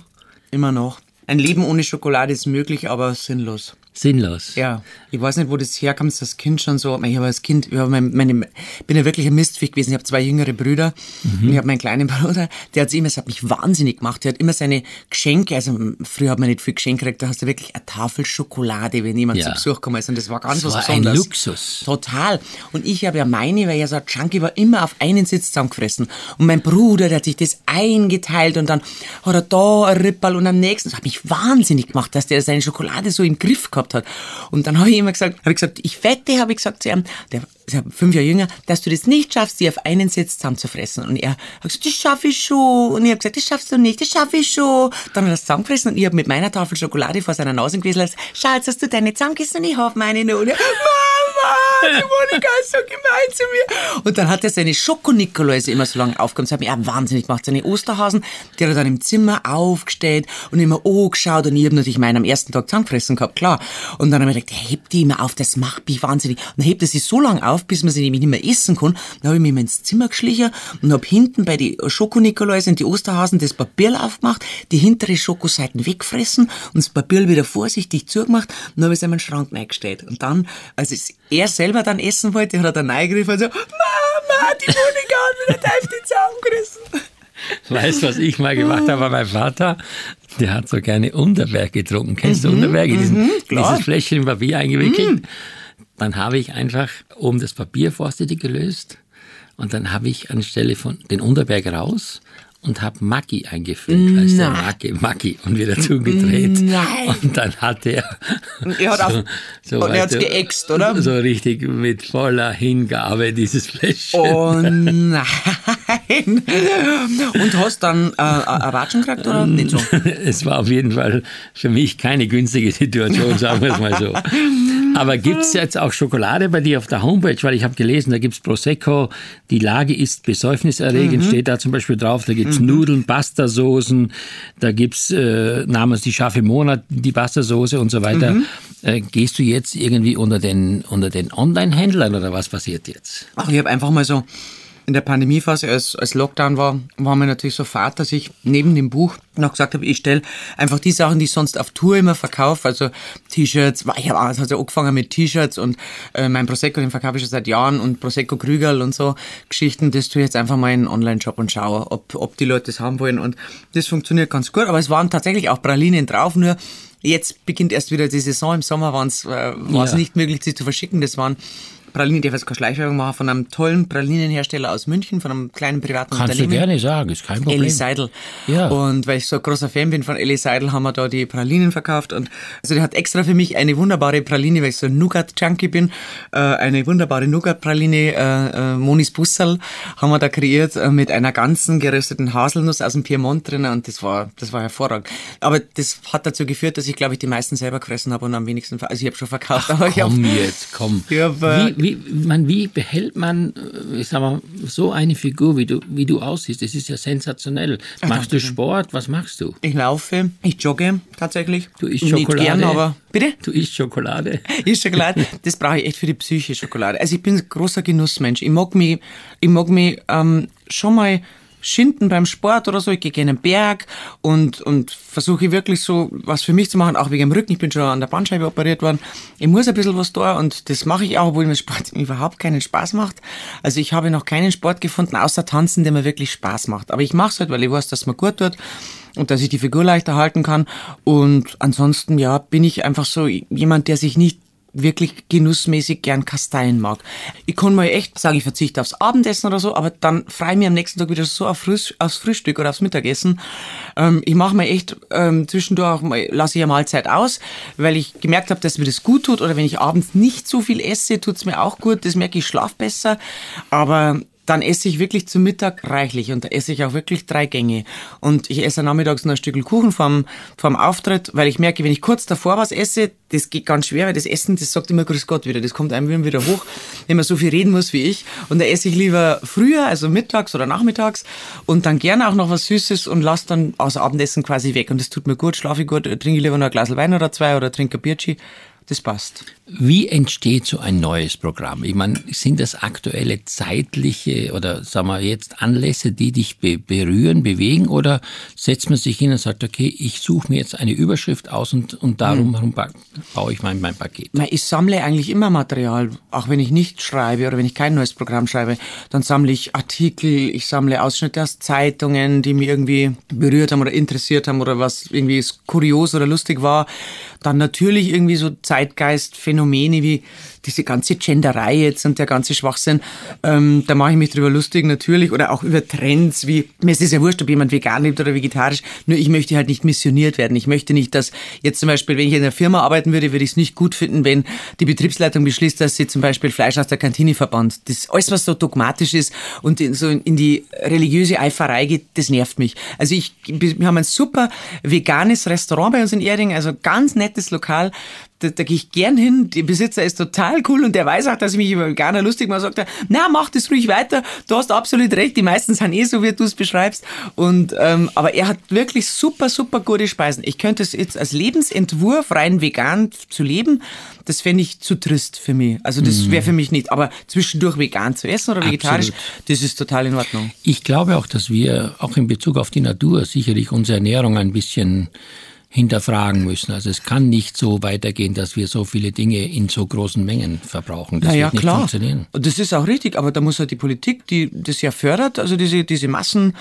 Immer noch. Ein Leben ohne Schokolade ist möglich, aber sinnlos sinnlos. Ja, ich weiß nicht, wo das herkommt, das Kind schon so. Ich habe als Kind, ich meine, meine, bin ja wirklich ein Mistviech gewesen. Ich habe zwei jüngere Brüder. Mhm. Und ich habe meinen kleinen Bruder, der hat immer, das hat mich wahnsinnig gemacht. Der hat immer seine Geschenke, also früher hat man nicht viel Geschenke gekriegt, da hast du wirklich eine Tafel Schokolade, wenn jemand ja. zu Besuch kommt. Und das war ganz das was war Besonderes. Ein Luxus. Total. Und ich habe ja meine, weil ja so ein Junkie war, immer auf einen Sitz zusammengefressen. Und mein Bruder, der hat sich das eingeteilt und dann hat er da ein Rippal und am nächsten. Das hat mich wahnsinnig gemacht, dass der seine Schokolade so im Griff gehabt gehabt hat. Und dann habe ich immer gesagt, habe ich gesagt, ich wette, habe ich gesagt zu ihm, der ist fünf Jahre jünger, dass du das nicht schaffst, die auf einen Sitz zusammenzufressen. Und er hat gesagt, das schaffe ich schon. Und ich habe gesagt, das schaffst du nicht, das schaffe ich schon. Dann hat er es zusammengefressen und ich habe mit meiner Tafel Schokolade vor seiner Nase gewesen, schau, jetzt hast du deine zusammengegessen und ich habe meine noch. Mama, die Monika ist so gemein zu mir. Und dann hat er seine Schokonikoläuse immer so lange aufgekommen. Das hat mich auch wahnsinnig gemacht. Seine Osterhasen, die hat er dann im Zimmer aufgestellt und immer angeschaut. Und ich habe natürlich meinen am ersten Tag zusammengefressen gehabt, klar. Und dann habe ich gedacht, hebt die immer auf, das macht mich wahnsinnig. Und dann hebt er sie so lange auf, bis man sie nämlich nicht mehr essen kann. Dann habe ich mich immer ins Zimmer geschlichen und habe hinten bei die Schokonikolause und die Osterhasen das Papier aufgemacht, die hintere Schokoseiten weggefressen und das Papier wieder vorsichtig zugemacht und habe es in meinen Schrank eingestellt. Und dann, als er selber dann essen wollte, hat er dann reingegriffen und so, Mama, die Monika hat wieder tief die zusammengerissen. Weißt du, was ich mal gemacht habe? Mein Vater, der hat so gerne Unterberg getrunken. Kennst du mhm, Unterberg? Diesen, mhm, dieses Fläschchen Papier eingewickelt. Mhm. Dann habe ich einfach oben das Papier vorsichtig gelöst und dann habe ich anstelle von den Unterberg raus und habe Maggi eingefüllt, weißt du, Maggi, Maggi und wieder zugedreht. Nein. Und dann hat er er hat so, so, und er hat's geäxt, oder? So richtig mit voller Hingabe dieses Fläschchen. Oh nein. Und hast dann äh, Ratschen gekriegt oder nicht so? Es war auf jeden Fall für mich keine günstige Situation, sagen wir es mal so. Aber gibt es jetzt auch Schokolade bei dir auf der Homepage? Weil ich habe gelesen, da gibt es Prosecco, die Lage ist besäufniserregend, mhm. steht da zum Beispiel drauf. Da gibt es mhm. Nudeln, Pastasoßen, da gibt es äh, namens die scharfe Monat, die Pastasoße und so weiter. Mhm. Äh, gehst du jetzt irgendwie unter den, unter den Online-Händlern oder was passiert jetzt? Ach, ich habe einfach mal so in der Pandemiephase, als, als Lockdown war, war mir natürlich sofort, dass ich neben dem Buch noch gesagt habe, ich stelle einfach die Sachen, die ich sonst auf Tour immer verkaufe, also T-Shirts, ich habe also angefangen mit T-Shirts und äh, mein Prosecco, den verkaufe ich schon seit Jahren und Prosecco Krügerl und so Geschichten, das tue ich jetzt einfach mal in einen Online-Shop und schaue, ob, ob die Leute das haben wollen und das funktioniert ganz gut, aber es waren tatsächlich auch Pralinen drauf, nur Jetzt beginnt erst wieder die Saison. Im Sommer war es äh, ja. nicht möglich, sie zu verschicken. Das waren Pralinen, ich darf jetzt keine Schleichwerbung machen, von einem tollen Pralinenhersteller aus München, von einem kleinen privaten Kannst Unternehmen. Kannst du gerne sagen, ist kein Problem. Ellie Seidel. Ja. Und weil ich so ein großer Fan bin von Ellie Seidel, haben wir da die Pralinen verkauft. Und also der hat extra für mich eine wunderbare Praline, weil ich so ein Nougat-Junkie bin, äh, eine wunderbare Nougat-Praline, äh, äh, Monis Bussel, haben wir da kreiert äh, mit einer ganzen gerösteten Haselnuss aus dem Piemont drin und das war, das war hervorragend. Aber das hat dazu geführt, dass ich glaube ich die meisten selber gefressen habe und am wenigsten, also ich habe schon verkauft. Ach, aber komm ich hab, jetzt, komm. Ich hab, wie, wie, man, wie behält man, äh, ich sag mal, so eine Figur, wie du, wie du aussiehst? Das ist ja sensationell. Machst du Sport? Was machst du? Ich laufe, ich jogge tatsächlich. Du isst Schokolade? Nicht gern, aber Bitte? Du isst Schokolade? Ich isst Schokolade. Das brauche ich echt für die Psyche, Schokolade. Also ich bin ein großer Genussmensch. Ich mag mich, ich mag mich ähm, schon mal schinden beim Sport oder so. Ich gehe gerne in den Berg und, und versuche wirklich so was für mich zu machen, auch wegen dem Rücken. Ich bin schon an der Bandscheibe operiert worden. Ich muss ein bisschen was da und das mache ich auch, obwohl mir Sport überhaupt keinen Spaß macht. Also ich habe noch keinen Sport gefunden, außer Tanzen, der mir wirklich Spaß macht. Aber ich mache es halt, weil ich weiß, dass es mir gut tut und dass ich die Figur leichter halten kann. Und ansonsten, ja, bin ich einfach so jemand, der sich nicht wirklich genussmäßig gern Kasteien mag. Ich kann mal echt sagen, ich verzichte aufs Abendessen oder so, aber dann freue ich mich am nächsten Tag wieder so auf Frühs aufs Frühstück oder aufs Mittagessen. Ähm, ich mache mir echt ähm, zwischendurch lasse ich eine Mahlzeit aus, weil ich gemerkt habe, dass mir das gut tut oder wenn ich abends nicht so viel esse, tut es mir auch gut. Das merke ich schlaf besser. Aber dann esse ich wirklich zum Mittag reichlich und da esse ich auch wirklich drei Gänge. Und ich esse nachmittags noch ein Stück Kuchen vom, vom Auftritt, weil ich merke, wenn ich kurz davor was esse, das geht ganz schwer, weil das Essen, das sagt immer Grüß Gott wieder, das kommt einem wieder hoch, wenn man so viel reden muss wie ich. Und da esse ich lieber früher, also mittags oder nachmittags und dann gerne auch noch was Süßes und lasse dann aus Abendessen quasi weg. Und das tut mir gut, schlafe ich gut, trinke lieber noch ein Glas Wein oder zwei oder trinke ein Bierchi das passt. Wie entsteht so ein neues Programm? Ich meine, sind das aktuelle zeitliche oder sagen wir jetzt Anlässe, die dich be berühren, bewegen oder setzt man sich hin und sagt, okay, ich suche mir jetzt eine Überschrift aus und, und darum hm. baue ich mein, mein Paket? Ich sammle eigentlich immer Material, auch wenn ich nicht schreibe oder wenn ich kein neues Programm schreibe, dann sammle ich Artikel, ich sammle Ausschnitte aus Zeitungen, die mich irgendwie berührt haben oder interessiert haben oder was irgendwie kurios oder lustig war. Dann natürlich irgendwie so Zeitgeistphänomene wie diese ganze Genderei jetzt und der ganze Schwachsinn, ähm, da mache ich mich drüber lustig natürlich oder auch über Trends wie, mir ist es ja wurscht, ob jemand vegan lebt oder vegetarisch, nur ich möchte halt nicht missioniert werden. Ich möchte nicht, dass jetzt zum Beispiel, wenn ich in einer Firma arbeiten würde, würde ich es nicht gut finden, wenn die Betriebsleitung beschließt, dass sie zum Beispiel Fleisch aus der Kantine verbannt. Das alles, was so dogmatisch ist und in, so in die religiöse Eiferei geht, das nervt mich. Also ich, wir haben ein super veganes Restaurant bei uns in Erding, also ganz nettes Lokal da, da gehe ich gern hin. Der Besitzer ist total cool und der weiß auch, dass ich mich über Veganer lustig mache. Sagt er, na, mach das ruhig weiter. Du hast absolut recht. Die meisten sind eh so, wie du es beschreibst. Und, ähm, aber er hat wirklich super, super gute Speisen. Ich könnte es jetzt als Lebensentwurf rein vegan zu leben, das fände ich zu trist für mich. Also das mhm. wäre für mich nicht. Aber zwischendurch vegan zu essen oder vegetarisch, Absolut. das ist total in Ordnung. Ich glaube auch, dass wir auch in Bezug auf die Natur sicherlich unsere Ernährung ein bisschen hinterfragen müssen. Also es kann nicht so weitergehen, dass wir so viele Dinge in so großen Mengen verbrauchen. Das naja, wird nicht klar. funktionieren. Das ist auch richtig, aber da muss halt die Politik, die das ja fördert, also diese, diese Massen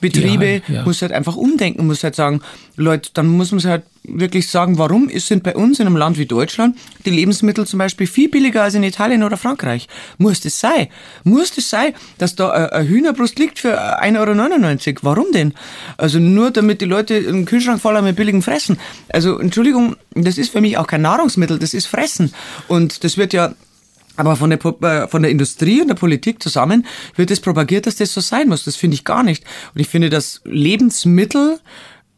Betriebe, ja, ja. muss halt einfach umdenken, muss halt sagen, Leute, dann muss man sich halt wirklich sagen, warum sind bei uns in einem Land wie Deutschland die Lebensmittel zum Beispiel viel billiger als in Italien oder Frankreich? Muss das sein? Muss das sein, dass da eine Hühnerbrust liegt für 1,99 Euro? Warum denn? Also nur damit die Leute einen Kühlschrank voll haben mit billigem Fressen. Also Entschuldigung, das ist für mich auch kein Nahrungsmittel, das ist Fressen. Und das wird ja aber von der, äh, von der Industrie und der Politik zusammen wird es propagiert, dass das so sein muss. Das finde ich gar nicht. Und ich finde, dass Lebensmittel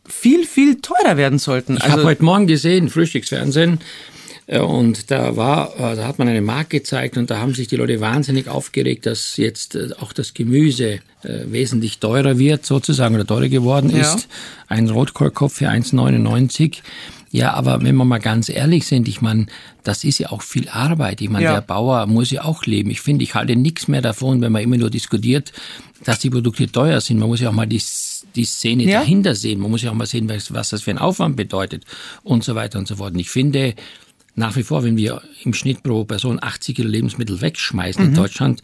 viel, viel teurer werden sollten. Ich also, habe heute Morgen gesehen, Frühstücksfernsehen, äh, und da war, äh, da hat man eine Mark gezeigt und da haben sich die Leute wahnsinnig aufgeregt, dass jetzt auch das Gemüse wesentlich teurer wird, sozusagen, oder teurer geworden ist. Ja. Ein Rotkohlkopf für 1,99 ja, aber wenn wir mal ganz ehrlich sind, ich meine, das ist ja auch viel Arbeit. Ich meine, ja. der Bauer muss ja auch leben. Ich finde, ich halte nichts mehr davon, wenn man immer nur diskutiert, dass die Produkte teuer sind. Man muss ja auch mal die, die Szene ja. dahinter sehen. Man muss ja auch mal sehen, was, was das für ein Aufwand bedeutet und so weiter und so fort. Und ich finde, nach wie vor, wenn wir im Schnitt pro Person 80 Kilo Lebensmittel wegschmeißen mhm. in Deutschland,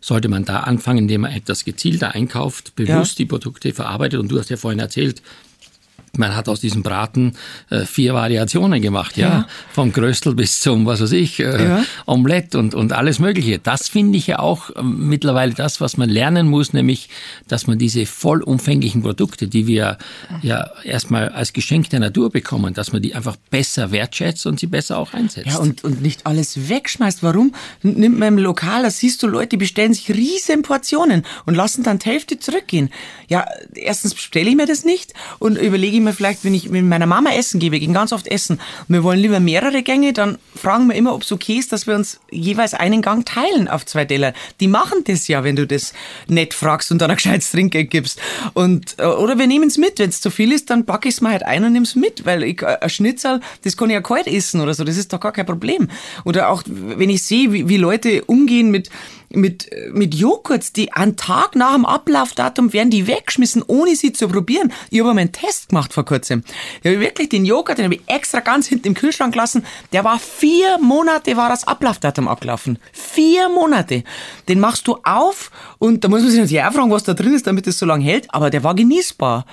sollte man da anfangen, indem man etwas gezielter einkauft, bewusst ja. die Produkte verarbeitet. Und du hast ja vorhin erzählt, man hat aus diesem Braten äh, vier Variationen gemacht, ja? ja? Vom Kröstel bis zum, was weiß ich, äh, ja. Omelette und, und alles Mögliche. Das finde ich ja auch äh, mittlerweile das, was man lernen muss, nämlich, dass man diese vollumfänglichen Produkte, die wir ja erstmal als Geschenk der Natur bekommen, dass man die einfach besser wertschätzt und sie besser auch einsetzt. Ja, und, und nicht alles wegschmeißt. Warum? Nimmt man im Lokal, da siehst du Leute, die bestellen sich riesen Portionen und lassen dann die Hälfte zurückgehen. Ja, erstens bestelle ich mir das nicht und überlege ich mir vielleicht, wenn ich mit meiner Mama essen gebe, gehen ganz oft essen wir wollen lieber mehrere Gänge, dann fragen wir immer, ob es okay ist, dass wir uns jeweils einen Gang teilen auf zwei Teller. Die machen das ja, wenn du das nett fragst und dann ein gescheites Trinkgeld gibst. Und, äh, oder wir nehmen es mit. Wenn es zu viel ist, dann packe ich es mir halt ein und nehme es mit, weil ich, äh, ein Schnitzel, das kann ich ja kalt essen oder so, das ist doch gar kein Problem. Oder auch, wenn ich sehe, wie, wie Leute umgehen mit, mit, mit Joghurts, die einen Tag nach dem Ablaufdatum werden die weggeschmissen, ohne sie zu probieren. Ich habe einen Test gemacht vor kurzem. Ich habe wirklich den Joghurt, den habe ich extra ganz hinten im Kühlschrank gelassen. Der war vier Monate, war das Ablaufdatum abgelaufen. Vier Monate. Den machst du auf und da muss man sich natürlich auch fragen, was da drin ist, damit es so lange hält. Aber der war genießbar.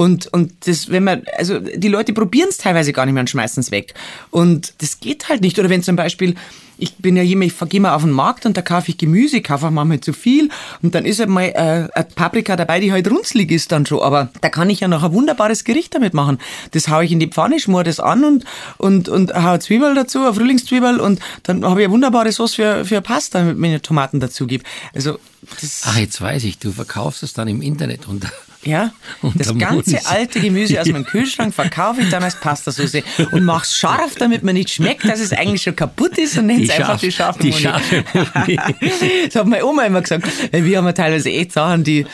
Und, und das, wenn man, also die Leute probieren es teilweise gar nicht mehr und schmeißen es weg. Und das geht halt nicht. Oder wenn zum Beispiel ich bin ja jemand, ich gehe mal auf den Markt und da kaufe ich Gemüse, kaufe auch manchmal zu viel und dann ist halt mal äh, eine Paprika dabei, die halt runzlig ist dann schon, aber da kann ich ja noch ein wunderbares Gericht damit machen. Das haue ich in die Pfanne, schmore das an und, und, und haue Zwiebel dazu, eine Frühlingszwiebel und dann habe ich eine wunderbare Sauce für, für Pasta, wenn ich Tomaten dazu gebe. Also, Ach, jetzt weiß ich, du verkaufst es dann im Internet und ja, das ganze alte Gemüse aus meinem Kühlschrank verkaufe ich dann als Pastasauce und mache es scharf, damit man nicht schmeckt, dass es eigentlich schon kaputt ist und nenne es einfach die scharfe die scharfe Das hat meine Oma immer gesagt. Wir haben ja teilweise echt Sachen, die,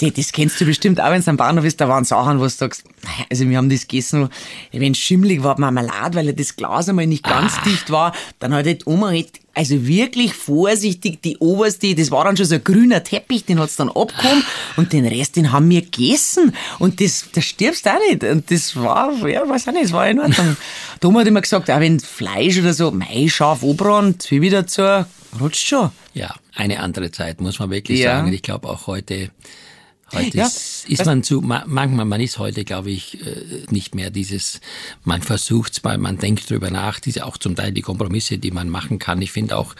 die, das kennst du bestimmt auch, wenn es am Bahnhof ist, da waren Sachen, wo du sagst, also wir haben das gegessen, wenn es schimmelig war, Marmelade, weil das Glas einmal nicht ganz ah. dicht war, dann hat die Oma halt also wirklich vorsichtig die oberste, das war dann schon so ein grüner Teppich, den hat's dann abgehoben und den Rest, den haben wir gegessen. Und das, da stirbst du auch nicht. Und das war, ja, weiß auch nicht, das war in Ordnung. da hat immer gesagt, auch wenn Fleisch oder so, Mai, scharf obran, Zwiebel dazu, rutscht schon. Ja, eine andere Zeit, muss man wirklich ja. sagen. Ich glaube auch heute, Heute ja, ist, ist man zu, manchmal, man ist heute, glaube ich, äh, nicht mehr dieses, man versucht's mal, man denkt drüber nach, diese auch zum Teil die Kompromisse, die man machen kann. Ich finde auch,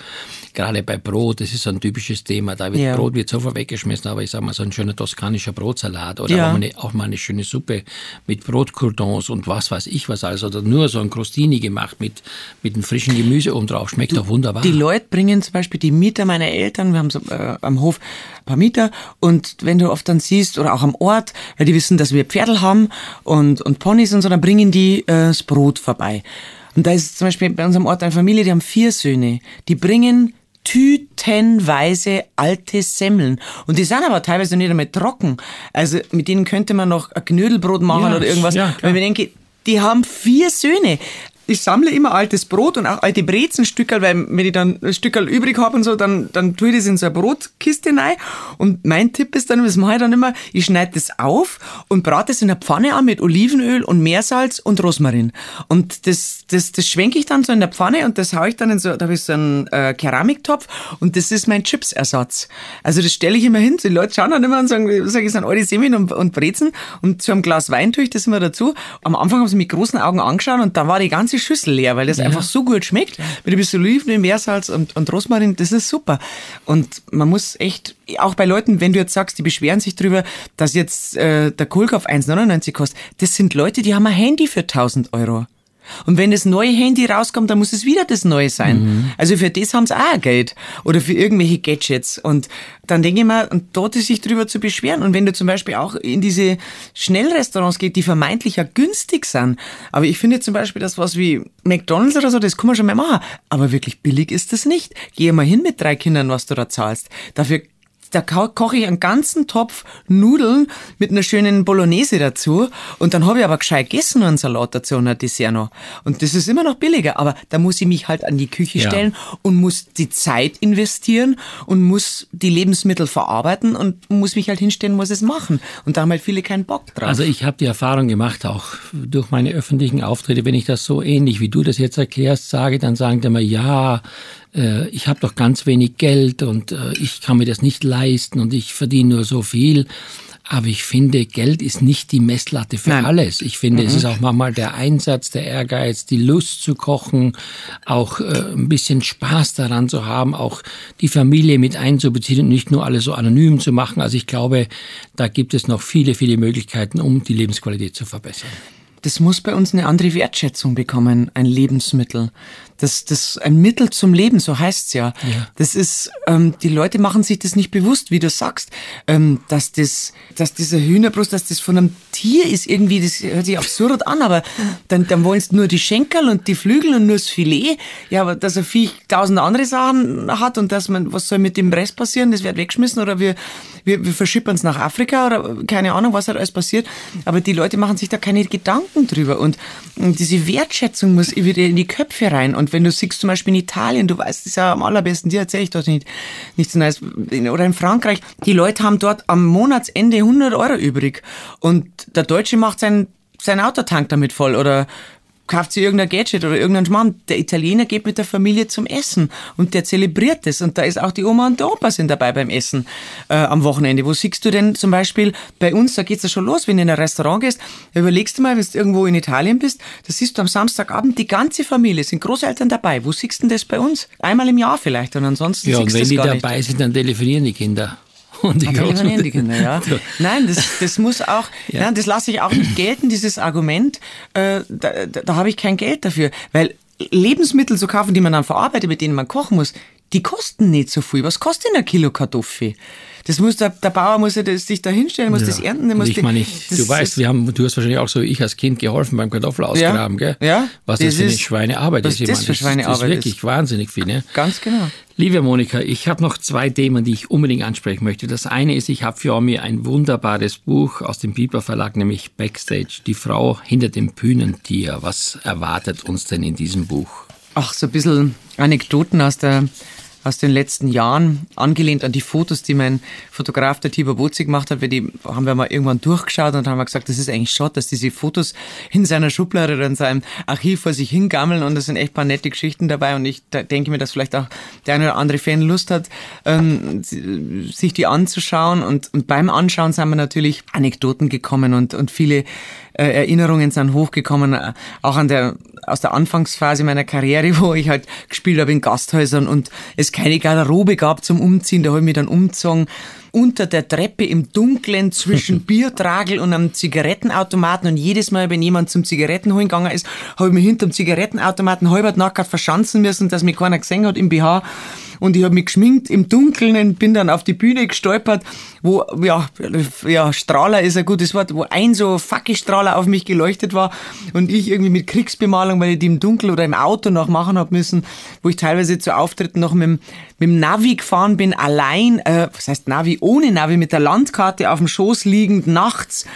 gerade bei Brot, das ist so ein typisches Thema, da wird ja. Brot wird sofort weggeschmissen, aber ich sage mal, so ein schöner toskanischer Brotsalat oder ja. auch, mal eine, auch mal eine schöne Suppe mit Brotcroutons und was weiß ich was alles, oder nur so ein Crostini gemacht mit, mit einem frischen Gemüse oben drauf, schmeckt doch wunderbar. Die Leute bringen zum Beispiel die Mieter meiner Eltern, wir haben so, äh, am Hof ein paar Mieter und wenn du oft dann siehst oder auch am Ort, weil die wissen, dass wir Pferdel haben und, und Ponys und so, dann bringen die äh, das Brot vorbei. Und da ist zum Beispiel bei unserem Ort eine Familie, die haben vier Söhne. Die bringen tütenweise alte Semmeln. Und die sind aber teilweise nicht einmal trocken. Also mit denen könnte man noch ein Knödelbrot machen ja, oder irgendwas. Ja, Weil ich denke, die haben vier Söhne ich sammle immer altes Brot und auch alte Brezenstückel, weil wenn ich dann ein Stückel übrig habe und so, dann, dann tue ich das in so eine Brotkiste rein. Und mein Tipp ist dann, was mache ich dann immer, ich schneide das auf und brate es in der Pfanne an mit Olivenöl und Meersalz und Rosmarin. Und das, das, das schwenke ich dann so in der Pfanne und das haue ich dann in so, da habe ich so einen äh, Keramiktopf und das ist mein Chipsersatz. Also das stelle ich immer hin, die Leute schauen dann immer und sagen, sag ich, sind alte Semmeln und, und Brezen und zu einem Glas Wein tue ich das immer dazu. Am Anfang haben sie mit großen Augen angeschaut und da war die ganze Schüssel leer, weil das ja. einfach so gut schmeckt. Mit ein bisschen Oliven, Meersalz und, und Rosmarin, das ist super. Und man muss echt, auch bei Leuten, wenn du jetzt sagst, die beschweren sich drüber, dass jetzt äh, der Kohlkopf 1,99 kostet, das sind Leute, die haben ein Handy für 1000 Euro. Und wenn das neue Handy rauskommt, dann muss es wieder das neue sein. Mhm. Also für das haben sie auch Geld. Oder für irgendwelche Gadgets. Und dann denke ich mir, und dort ist sich drüber zu beschweren. Und wenn du zum Beispiel auch in diese Schnellrestaurants gehst, die vermeintlich ja günstig sind. Aber ich finde zum Beispiel das was wie McDonalds oder so, das kann man schon mal machen. Aber wirklich billig ist das nicht. Geh mal hin mit drei Kindern, was du da zahlst. Dafür da koche ich einen ganzen Topf Nudeln mit einer schönen Bolognese dazu und dann habe ich aber gescheit gegessen und einen Salat dazu und ein Dessert noch. Und das ist immer noch billiger, aber da muss ich mich halt an die Küche ja. stellen und muss die Zeit investieren und muss die Lebensmittel verarbeiten und muss mich halt hinstellen, muss es machen. Und da haben halt viele keinen Bock drauf. Also ich habe die Erfahrung gemacht, auch durch meine öffentlichen Auftritte, wenn ich das so ähnlich wie du das jetzt erklärst sage, dann sagen die immer, ja, äh, ich habe doch ganz wenig Geld und äh, ich kann mir das nicht leisten und ich verdiene nur so viel. Aber ich finde, Geld ist nicht die Messlatte für Nein. alles. Ich finde, mhm. es ist auch manchmal der Einsatz, der Ehrgeiz, die Lust zu kochen, auch äh, ein bisschen Spaß daran zu haben, auch die Familie mit einzubeziehen und nicht nur alles so anonym zu machen. Also ich glaube, da gibt es noch viele, viele Möglichkeiten, um die Lebensqualität zu verbessern. Das muss bei uns eine andere Wertschätzung bekommen, ein Lebensmittel das, das ein Mittel zum Leben, so heißt's ja. ja. Das ist, ähm, die Leute machen sich das nicht bewusst, wie du sagst, ähm, dass das, dass dieser Hühnerbrust, dass das von einem Tier ist irgendwie, das hört sich absurd an, aber dann, dann wollen nur die Schenkel und die Flügel und nur das Filet. Ja, aber dass er Viech tausend andere Sachen hat und dass man, was soll mit dem Rest passieren? Das wird weggeschmissen oder wir, wir, wir verschippern es nach Afrika oder keine Ahnung, was halt alles passiert. Aber die Leute machen sich da keine Gedanken drüber und, und diese Wertschätzung muss wieder in die Köpfe rein. Und wenn du siehst zum Beispiel in Italien, du weißt es ja am allerbesten, dir erzähle ich das nicht, nicht so nice, oder in Frankreich, die Leute haben dort am Monatsende 100 Euro übrig. Und der Deutsche macht seinen, seinen Autotank damit voll oder kauft sie irgendein Gadget oder irgendein Schmarrn. Der Italiener geht mit der Familie zum Essen und der zelebriert es. Und da ist auch die Oma und der Opa sind dabei beim Essen äh, am Wochenende. Wo siehst du denn zum Beispiel bei uns, da geht's ja schon los, wenn du in ein Restaurant gehst, überlegst du mal, wenn du irgendwo in Italien bist, da siehst du am Samstagabend die ganze Familie, sind Großeltern dabei. Wo siehst du denn das bei uns? Einmal im Jahr vielleicht und ansonsten Ja, siehst du wenn das die gar dabei nicht. sind, dann telefonieren die Kinder. Und die telefonieren Großmutter. die Kinder, ja. Nein, das, das muss auch, Ja. ja. das lasse ich auch nicht gelten, dieses Argument, äh, da, da, da habe ich kein Geld dafür, weil Lebensmittel zu kaufen, die man dann verarbeitet, mit denen man kochen muss, die kosten nicht so viel. Was kostet denn ein Kilo Kartoffel? Das muss der, der Bauer muss ja das, sich da hinstellen, muss das ernten, der muss ich meine, ich, das- du weißt, wir haben, du hast wahrscheinlich auch so, ich als Kind geholfen beim Kartoffel ausgraben, gell? Ja. Was das, Das für eine ist- Schweinearbeit was ist. ich das für Das Schweinearbeit ist wirklich wahnsinnig viel, ne? Ganz genau. Liebe Monika, ich habe noch zwei Themen, die ich unbedingt ansprechen möchte. Das eine ist, ich habe für mir ein wunderbares Buch aus dem Piper Verlag, nämlich Backstage, die Frau hinter dem Bühnentier. Was erwartet uns denn in diesem Buch? Ach, so ein bisschen Anekdoten aus der aus den letzten Jahren, angelehnt an die Fotos, die mein Fotograf, der Tibor Bozzi, gemacht hat, weil die haben wir mal irgendwann durchgeschaut und haben gesagt, das ist eigentlich schade, dass diese Fotos in seiner Schublade oder in seinem Archiv vor sich hingammeln und da sind echt paar nette Geschichten dabei und ich denke mir, dass vielleicht auch der eine oder andere Fan Lust hat, ähm, si- sich die anzuschauen und, und beim Anschauen sind wir natürlich Anekdoten gekommen und, und viele äh, Erinnerungen sind hochgekommen, äh, auch an der, aus der Anfangsphase meiner Karriere, wo ich halt gespielt habe in Gasthäusern und es keine Garderobe gab zum Umziehen, da habe ich mich dann umgezogen. Unter der Treppe im Dunkeln zwischen Biertragel und einem Zigarettenautomaten und jedes Mal, wenn jemand zum Zigaretten holen gegangen ist, habe ich mich hinterm Zigarettenautomaten halbert nackt verschanzen müssen, dass mich keiner gesehen hat im BH und ich habe mich geschminkt im Dunkeln und bin dann auf die Bühne gestolpert, wo, ja, ja, Strahler ist ein gutes Wort, wo ein so Fackelstrahler auf mich geleuchtet war und ich irgendwie mit Kriegsbemalung, weil ich die im Dunkel oder im Auto noch machen hab müssen, wo ich teilweise zu Auftritten noch mit, dem- mit dem Navi gefahren bin, allein, äh, was heißt Navi, ohne Navi, mit der Landkarte auf dem Schoß liegend, nachts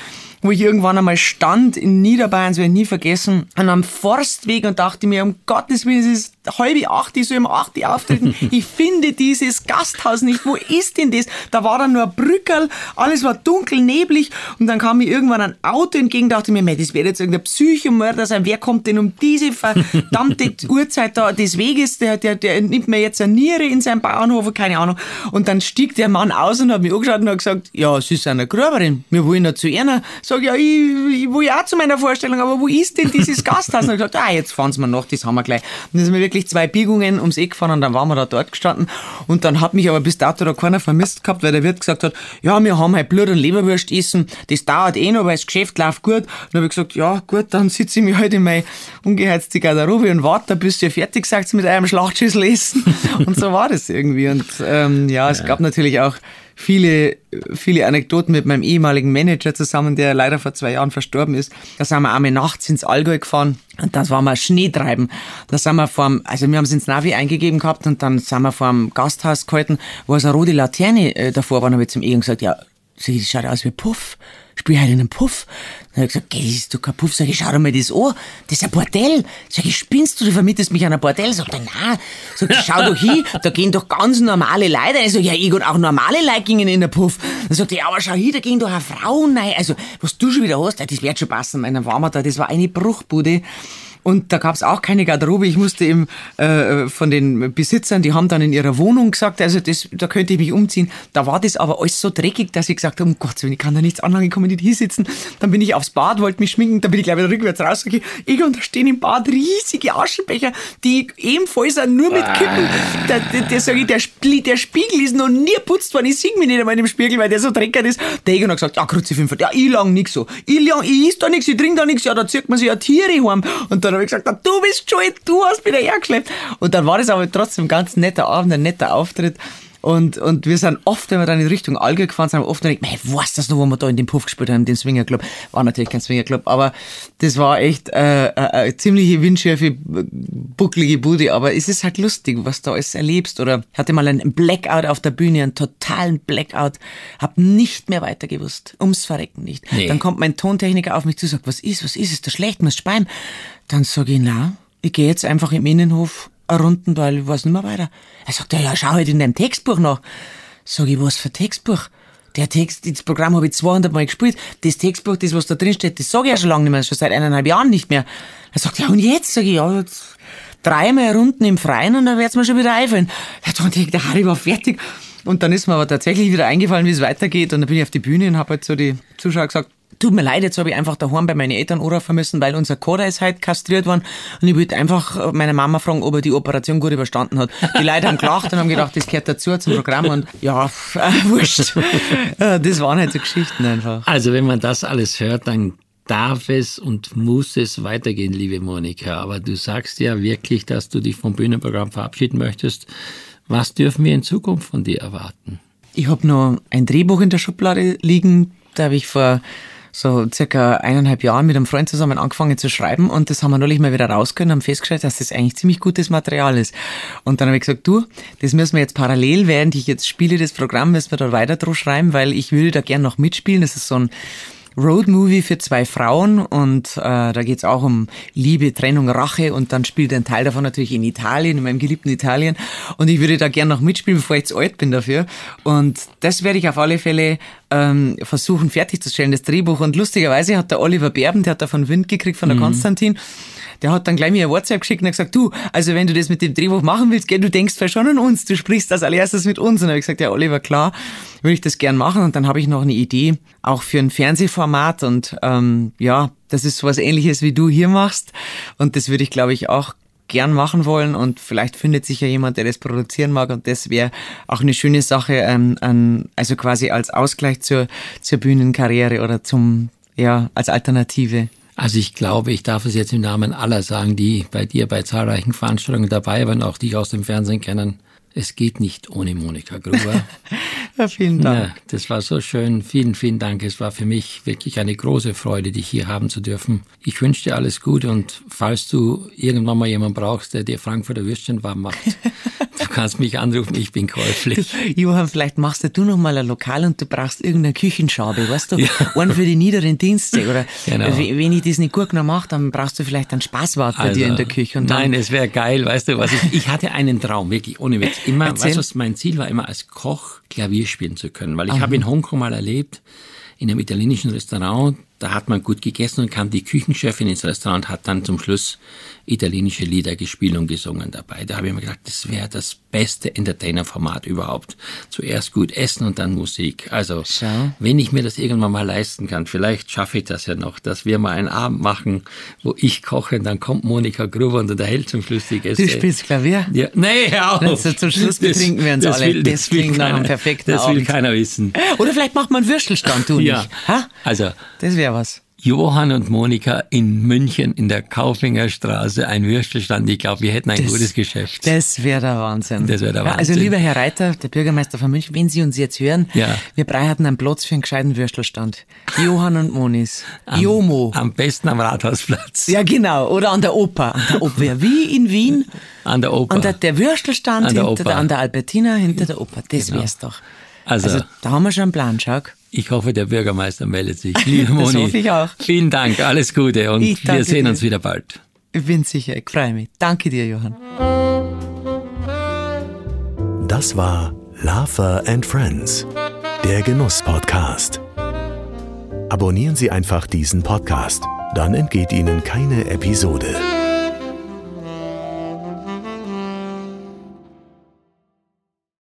wo ich irgendwann einmal stand in Niederbayern, das werde ich nie vergessen, an einem Forstweg und dachte mir, um Gottes Willen, es ist halbe acht, ich soll um acht Uhr auftreten. ich finde dieses Gasthaus nicht. Wo ist denn das? Da war dann nur ein Brückerl, alles war dunkel, neblig und dann kam mir irgendwann ein Auto entgegen, dachte mir, mei, das wird jetzt irgendein Psychomörder sein. Wer kommt denn um diese verdammte Uhrzeit da des Weges? Der, der, der nimmt mir jetzt eine Niere in seinem Bauernhof, keine Ahnung. Und dann stieg der Mann aus und hat mich angeschaut und hat gesagt, ja, sie sind eine Gruberin, wir wollen ja zu einer. Sag, ja, ich, ich will ja auch zu meiner Vorstellung, aber wo ist denn dieses Gasthaus? Und er hat gesagt, ah, jetzt fahren Sie mal noch, das haben wir gleich. Und dann sind wir wirklich zwei Biegungen ums Eck gefahren und dann waren wir da dort gestanden. Und dann hat mich aber bis dato da keiner vermisst gehabt, weil der Wirt gesagt hat, ja, wir haben halt Blut und Leberwurst essen, das dauert eh noch, weil das Geschäft läuft gut. Und dann habe ich gesagt, ja, gut, dann sitze ich mich halt in meine ungeheizte Garderobe und warte, bis ihr fertig seid mit einem Schlachtschüssel essen. Und so war das irgendwie. Und ähm, ja, es gab natürlich auch viele, viele Anekdoten mit meinem ehemaligen Manager zusammen, der leider vor zwei Jahren verstorben ist. Da sind wir einmal nachts ins Allgäu gefahren und das war mal Schneetreiben. Da sind wir vor also wir haben es ins Navi eingegeben gehabt und dann sind wir vor einem Gasthaus gehalten, wo so eine rote Laterne äh, davor war und habe ich zum Ehemann gesagt, ja, sag ich, das schaut aus wie Puff. Spiel halt in einem Puff. Dann hat er gesagt, geh, das ist doch kein Puff. Sag ich, schau dir mal das an. Das ist ein Bordell. Sag ich, spinnst du, du vermietest mich an ein Bordell? Sagt er, nein. Sag ich, schau doch hin, da gehen doch ganz normale Leute. Ich sag, ja, ich und auch normale Leute gingen in den Puff. Dann sagt ja, aber schau hin, da gehen doch auch Frauen rein. Also, was du schon wieder hast, das wird schon passen. Waren wir da, das war eine Bruchbude. Und da gab's auch keine Garderobe. Ich musste eben äh, von den Besitzern, die haben dann in ihrer Wohnung gesagt, also das, da könnte ich mich umziehen. Da war das aber alles so dreckig, dass ich gesagt habe, um Gottes Willen, ich kann da nichts anlangen, ich kann nicht hier sitzen. Dann bin ich aufs Bad, wollte mich schminken, dann bin ich gleich wieder rückwärts rausgegangen. Ich und da stehen im Bad riesige Aschenbecher, die ebenfalls nur mit Kippen. Der, der, der, sag ich, der, der Spiegel ist noch nie putzt worden. Ich sehe mich nicht einmal in dem Spiegel, weil der so dreckig ist. Der Egon hat gesagt, ja, Kruzifix, ja, ich lang nix so. Ich lang, ich is da nix, ich trink da nix, ja, da zieht man sich ja Tiere heim. Und dann habe ich gesagt, du bist schuld, du hast da hergeschleppt. Und dann war das aber trotzdem ein ganz netter Abend, ein netter Auftritt. Und, und wir sind oft, wenn wir dann in Richtung Allgäu gefahren sind, oft gedacht, mei, was das noch, wo wir da in dem Puff gespielt haben, den Swingerclub. War natürlich kein Swingerclub, aber das war echt äh, äh, eine ziemliche windschärfe, äh, bucklige Bude. Aber es ist halt lustig, was du alles erlebst. Oder ich hatte mal einen Blackout auf der Bühne, einen totalen Blackout, hab nicht mehr weiter gewusst. Ums Verrecken nicht. Nee. Dann kommt mein Tontechniker auf mich zu, sagt, was ist, was ist, ist da schlecht, muss speien. Dann sag ich, na, ich gehe jetzt einfach im Innenhof runden, weil ich weiß nicht mehr weiter. Er sagt, ja, ja, schau halt in deinem Textbuch nach. Sag ich, was für Textbuch? der Text, das Programm habe ich 200 Mal gespielt. Das Textbuch, das, was da drin steht, das sage ich ja schon lange nicht mehr, schon seit eineinhalb Jahren nicht mehr. Er sagt, ja, und jetzt? Sag ich, ja, jetzt dreimal Runden im Freien und dann wird's mir schon wieder einfallen. Ja, dann der Harry war fertig. Und dann ist mir aber tatsächlich wieder eingefallen, wie es weitergeht. Und dann bin ich auf die Bühne und habe halt so die Zuschauer gesagt, tut mir leid, jetzt habe ich einfach daheim bei meinen Eltern anrufen müssen, weil unser Koda ist halt kastriert worden. Und ich wollte einfach meine Mama fragen, ob er die Operation gut überstanden hat. Die Leute haben gelacht und haben gedacht, das gehört dazu zum Programm. Und ja, äh, wurscht. Das waren halt so Geschichten einfach. Also wenn man das alles hört, dann darf es und muss es weitergehen, liebe Monika. Aber du sagst ja wirklich, dass du dich vom Bühnenprogramm verabschieden möchtest. Was dürfen wir in Zukunft von dir erwarten? Ich habe noch ein Drehbuch in der Schublade liegen. Da habe ich vor so circa eineinhalb Jahren mit einem Freund zusammen angefangen zu schreiben und das haben wir neulich mal wieder rausgeholt und haben festgestellt, dass das eigentlich ziemlich gutes Material ist. Und dann habe ich gesagt, du, das müssen wir jetzt parallel, während ich jetzt spiele, das Programm, müssen wir da weiter drauf schreiben, weil ich würde da gern noch mitspielen. Das ist so ein Roadmovie für zwei Frauen und äh, da geht's auch um Liebe, Trennung, Rache und dann spielt ein Teil davon natürlich in Italien, in meinem geliebten Italien und ich würde da gern noch mitspielen, bevor ich zu alt bin dafür und das werde ich auf alle Fälle ähm, versuchen fertigzustellen, das Drehbuch und lustigerweise hat der Oliver Berben, der hat davon Wind gekriegt von der mhm. Konstantin der hat dann gleich mir ein WhatsApp geschickt und hat gesagt, du, also wenn du das mit dem Drehbuch machen willst, gell, du denkst vielleicht schon an uns, du sprichst als allererstes mit uns. Und dann habe ich gesagt, ja, Oliver, klar, würde ich das gern machen. Und dann habe ich noch eine Idee, auch für ein Fernsehformat. Und ähm, ja, das ist sowas ähnliches, wie du hier machst. Und das würde ich, glaube ich, auch gern machen wollen und vielleicht findet sich ja jemand, der das produzieren mag und das wäre auch eine schöne Sache, ähm, ähm, also quasi als Ausgleich zur, zur Bühnenkarriere oder zum, ja, als Alternative. Also ich glaube, ich darf es jetzt im Namen aller sagen, die bei dir bei zahlreichen Veranstaltungen dabei waren, auch die aus dem Fernsehen kennen. Es geht nicht ohne Monika Gruber. ja, vielen Dank. Ja, das war so schön. Vielen, vielen Dank. Es war für mich wirklich eine große Freude, dich hier haben zu dürfen. Ich wünsche dir alles Gute und falls du irgendwann mal jemanden brauchst, der dir Frankfurter Würstchen warm macht, Du kannst mich anrufen, ich bin käuflich. Johann, vielleicht machst du noch mal ein Lokal und du brauchst irgendeine Küchenschabe, weißt du? Ja. Einen für die niederen Dienste. Oder genau. wenn ich das nicht gut genug mache, dann brauchst du vielleicht einen Spaßwart bei also, dir in der Küche. Nein, es wäre geil, weißt du, was ich, ich hatte einen Traum, wirklich, ohne Witz. Immer, Erzähl. weißt du, mein Ziel war immer als Koch Klavier spielen zu können, weil ich habe in Hongkong mal erlebt, in einem italienischen Restaurant, da hat man gut gegessen und kam die Küchenchefin ins Restaurant und hat dann zum Schluss italienische Lieder gespielt und gesungen dabei. Da habe ich mir gedacht, das wäre das beste Entertainer-Format überhaupt. Zuerst gut essen und dann Musik. Also, Schau. wenn ich mir das irgendwann mal leisten kann, vielleicht schaffe ich das ja noch, dass wir mal einen Abend machen, wo ich koche und dann kommt Monika Gruber und unterhält zum Schluss die Gäste. Du spielst Klavier? Ja. Nee, hör auf. Also zum Schluss betrinken wir uns das alle. Will, das, das klingt nach einem perfekten Das will Abend. keiner wissen. Oder vielleicht macht man einen Würstelstand, du ja. nicht. Ha? Also. Das wäre was. Johann und Monika in München in der Kaufinger Straße ein Würstelstand. Ich glaube, wir hätten ein das, gutes Geschäft. Das wäre der Wahnsinn. Das wäre der Wahnsinn. Ja, also lieber Herr Reiter, der Bürgermeister von München, wenn Sie uns jetzt hören, ja. wir drei hatten einen Platz für einen gescheiten Würstelstand. Johann und Monis. Am, Jomo. Am besten am Rathausplatz. Ja, genau. Oder an der Oper. An der Oper. Wie in Wien. An der Oper. An der, der Würstelstand an der, hinter der, an der Albertina hinter der Oper. Das genau. wär's doch. Also, also, da haben wir schon einen Plan, schau. Ich hoffe, der Bürgermeister meldet sich. Liebe Moni, das hoffe ich auch. Vielen Dank, alles Gute und wir sehen dir. uns wieder bald. Ich bin sicher, ich freue mich. Danke dir, Johann. Das war Lava and Friends, der Genuss-Podcast. Abonnieren Sie einfach diesen Podcast, dann entgeht Ihnen keine Episode.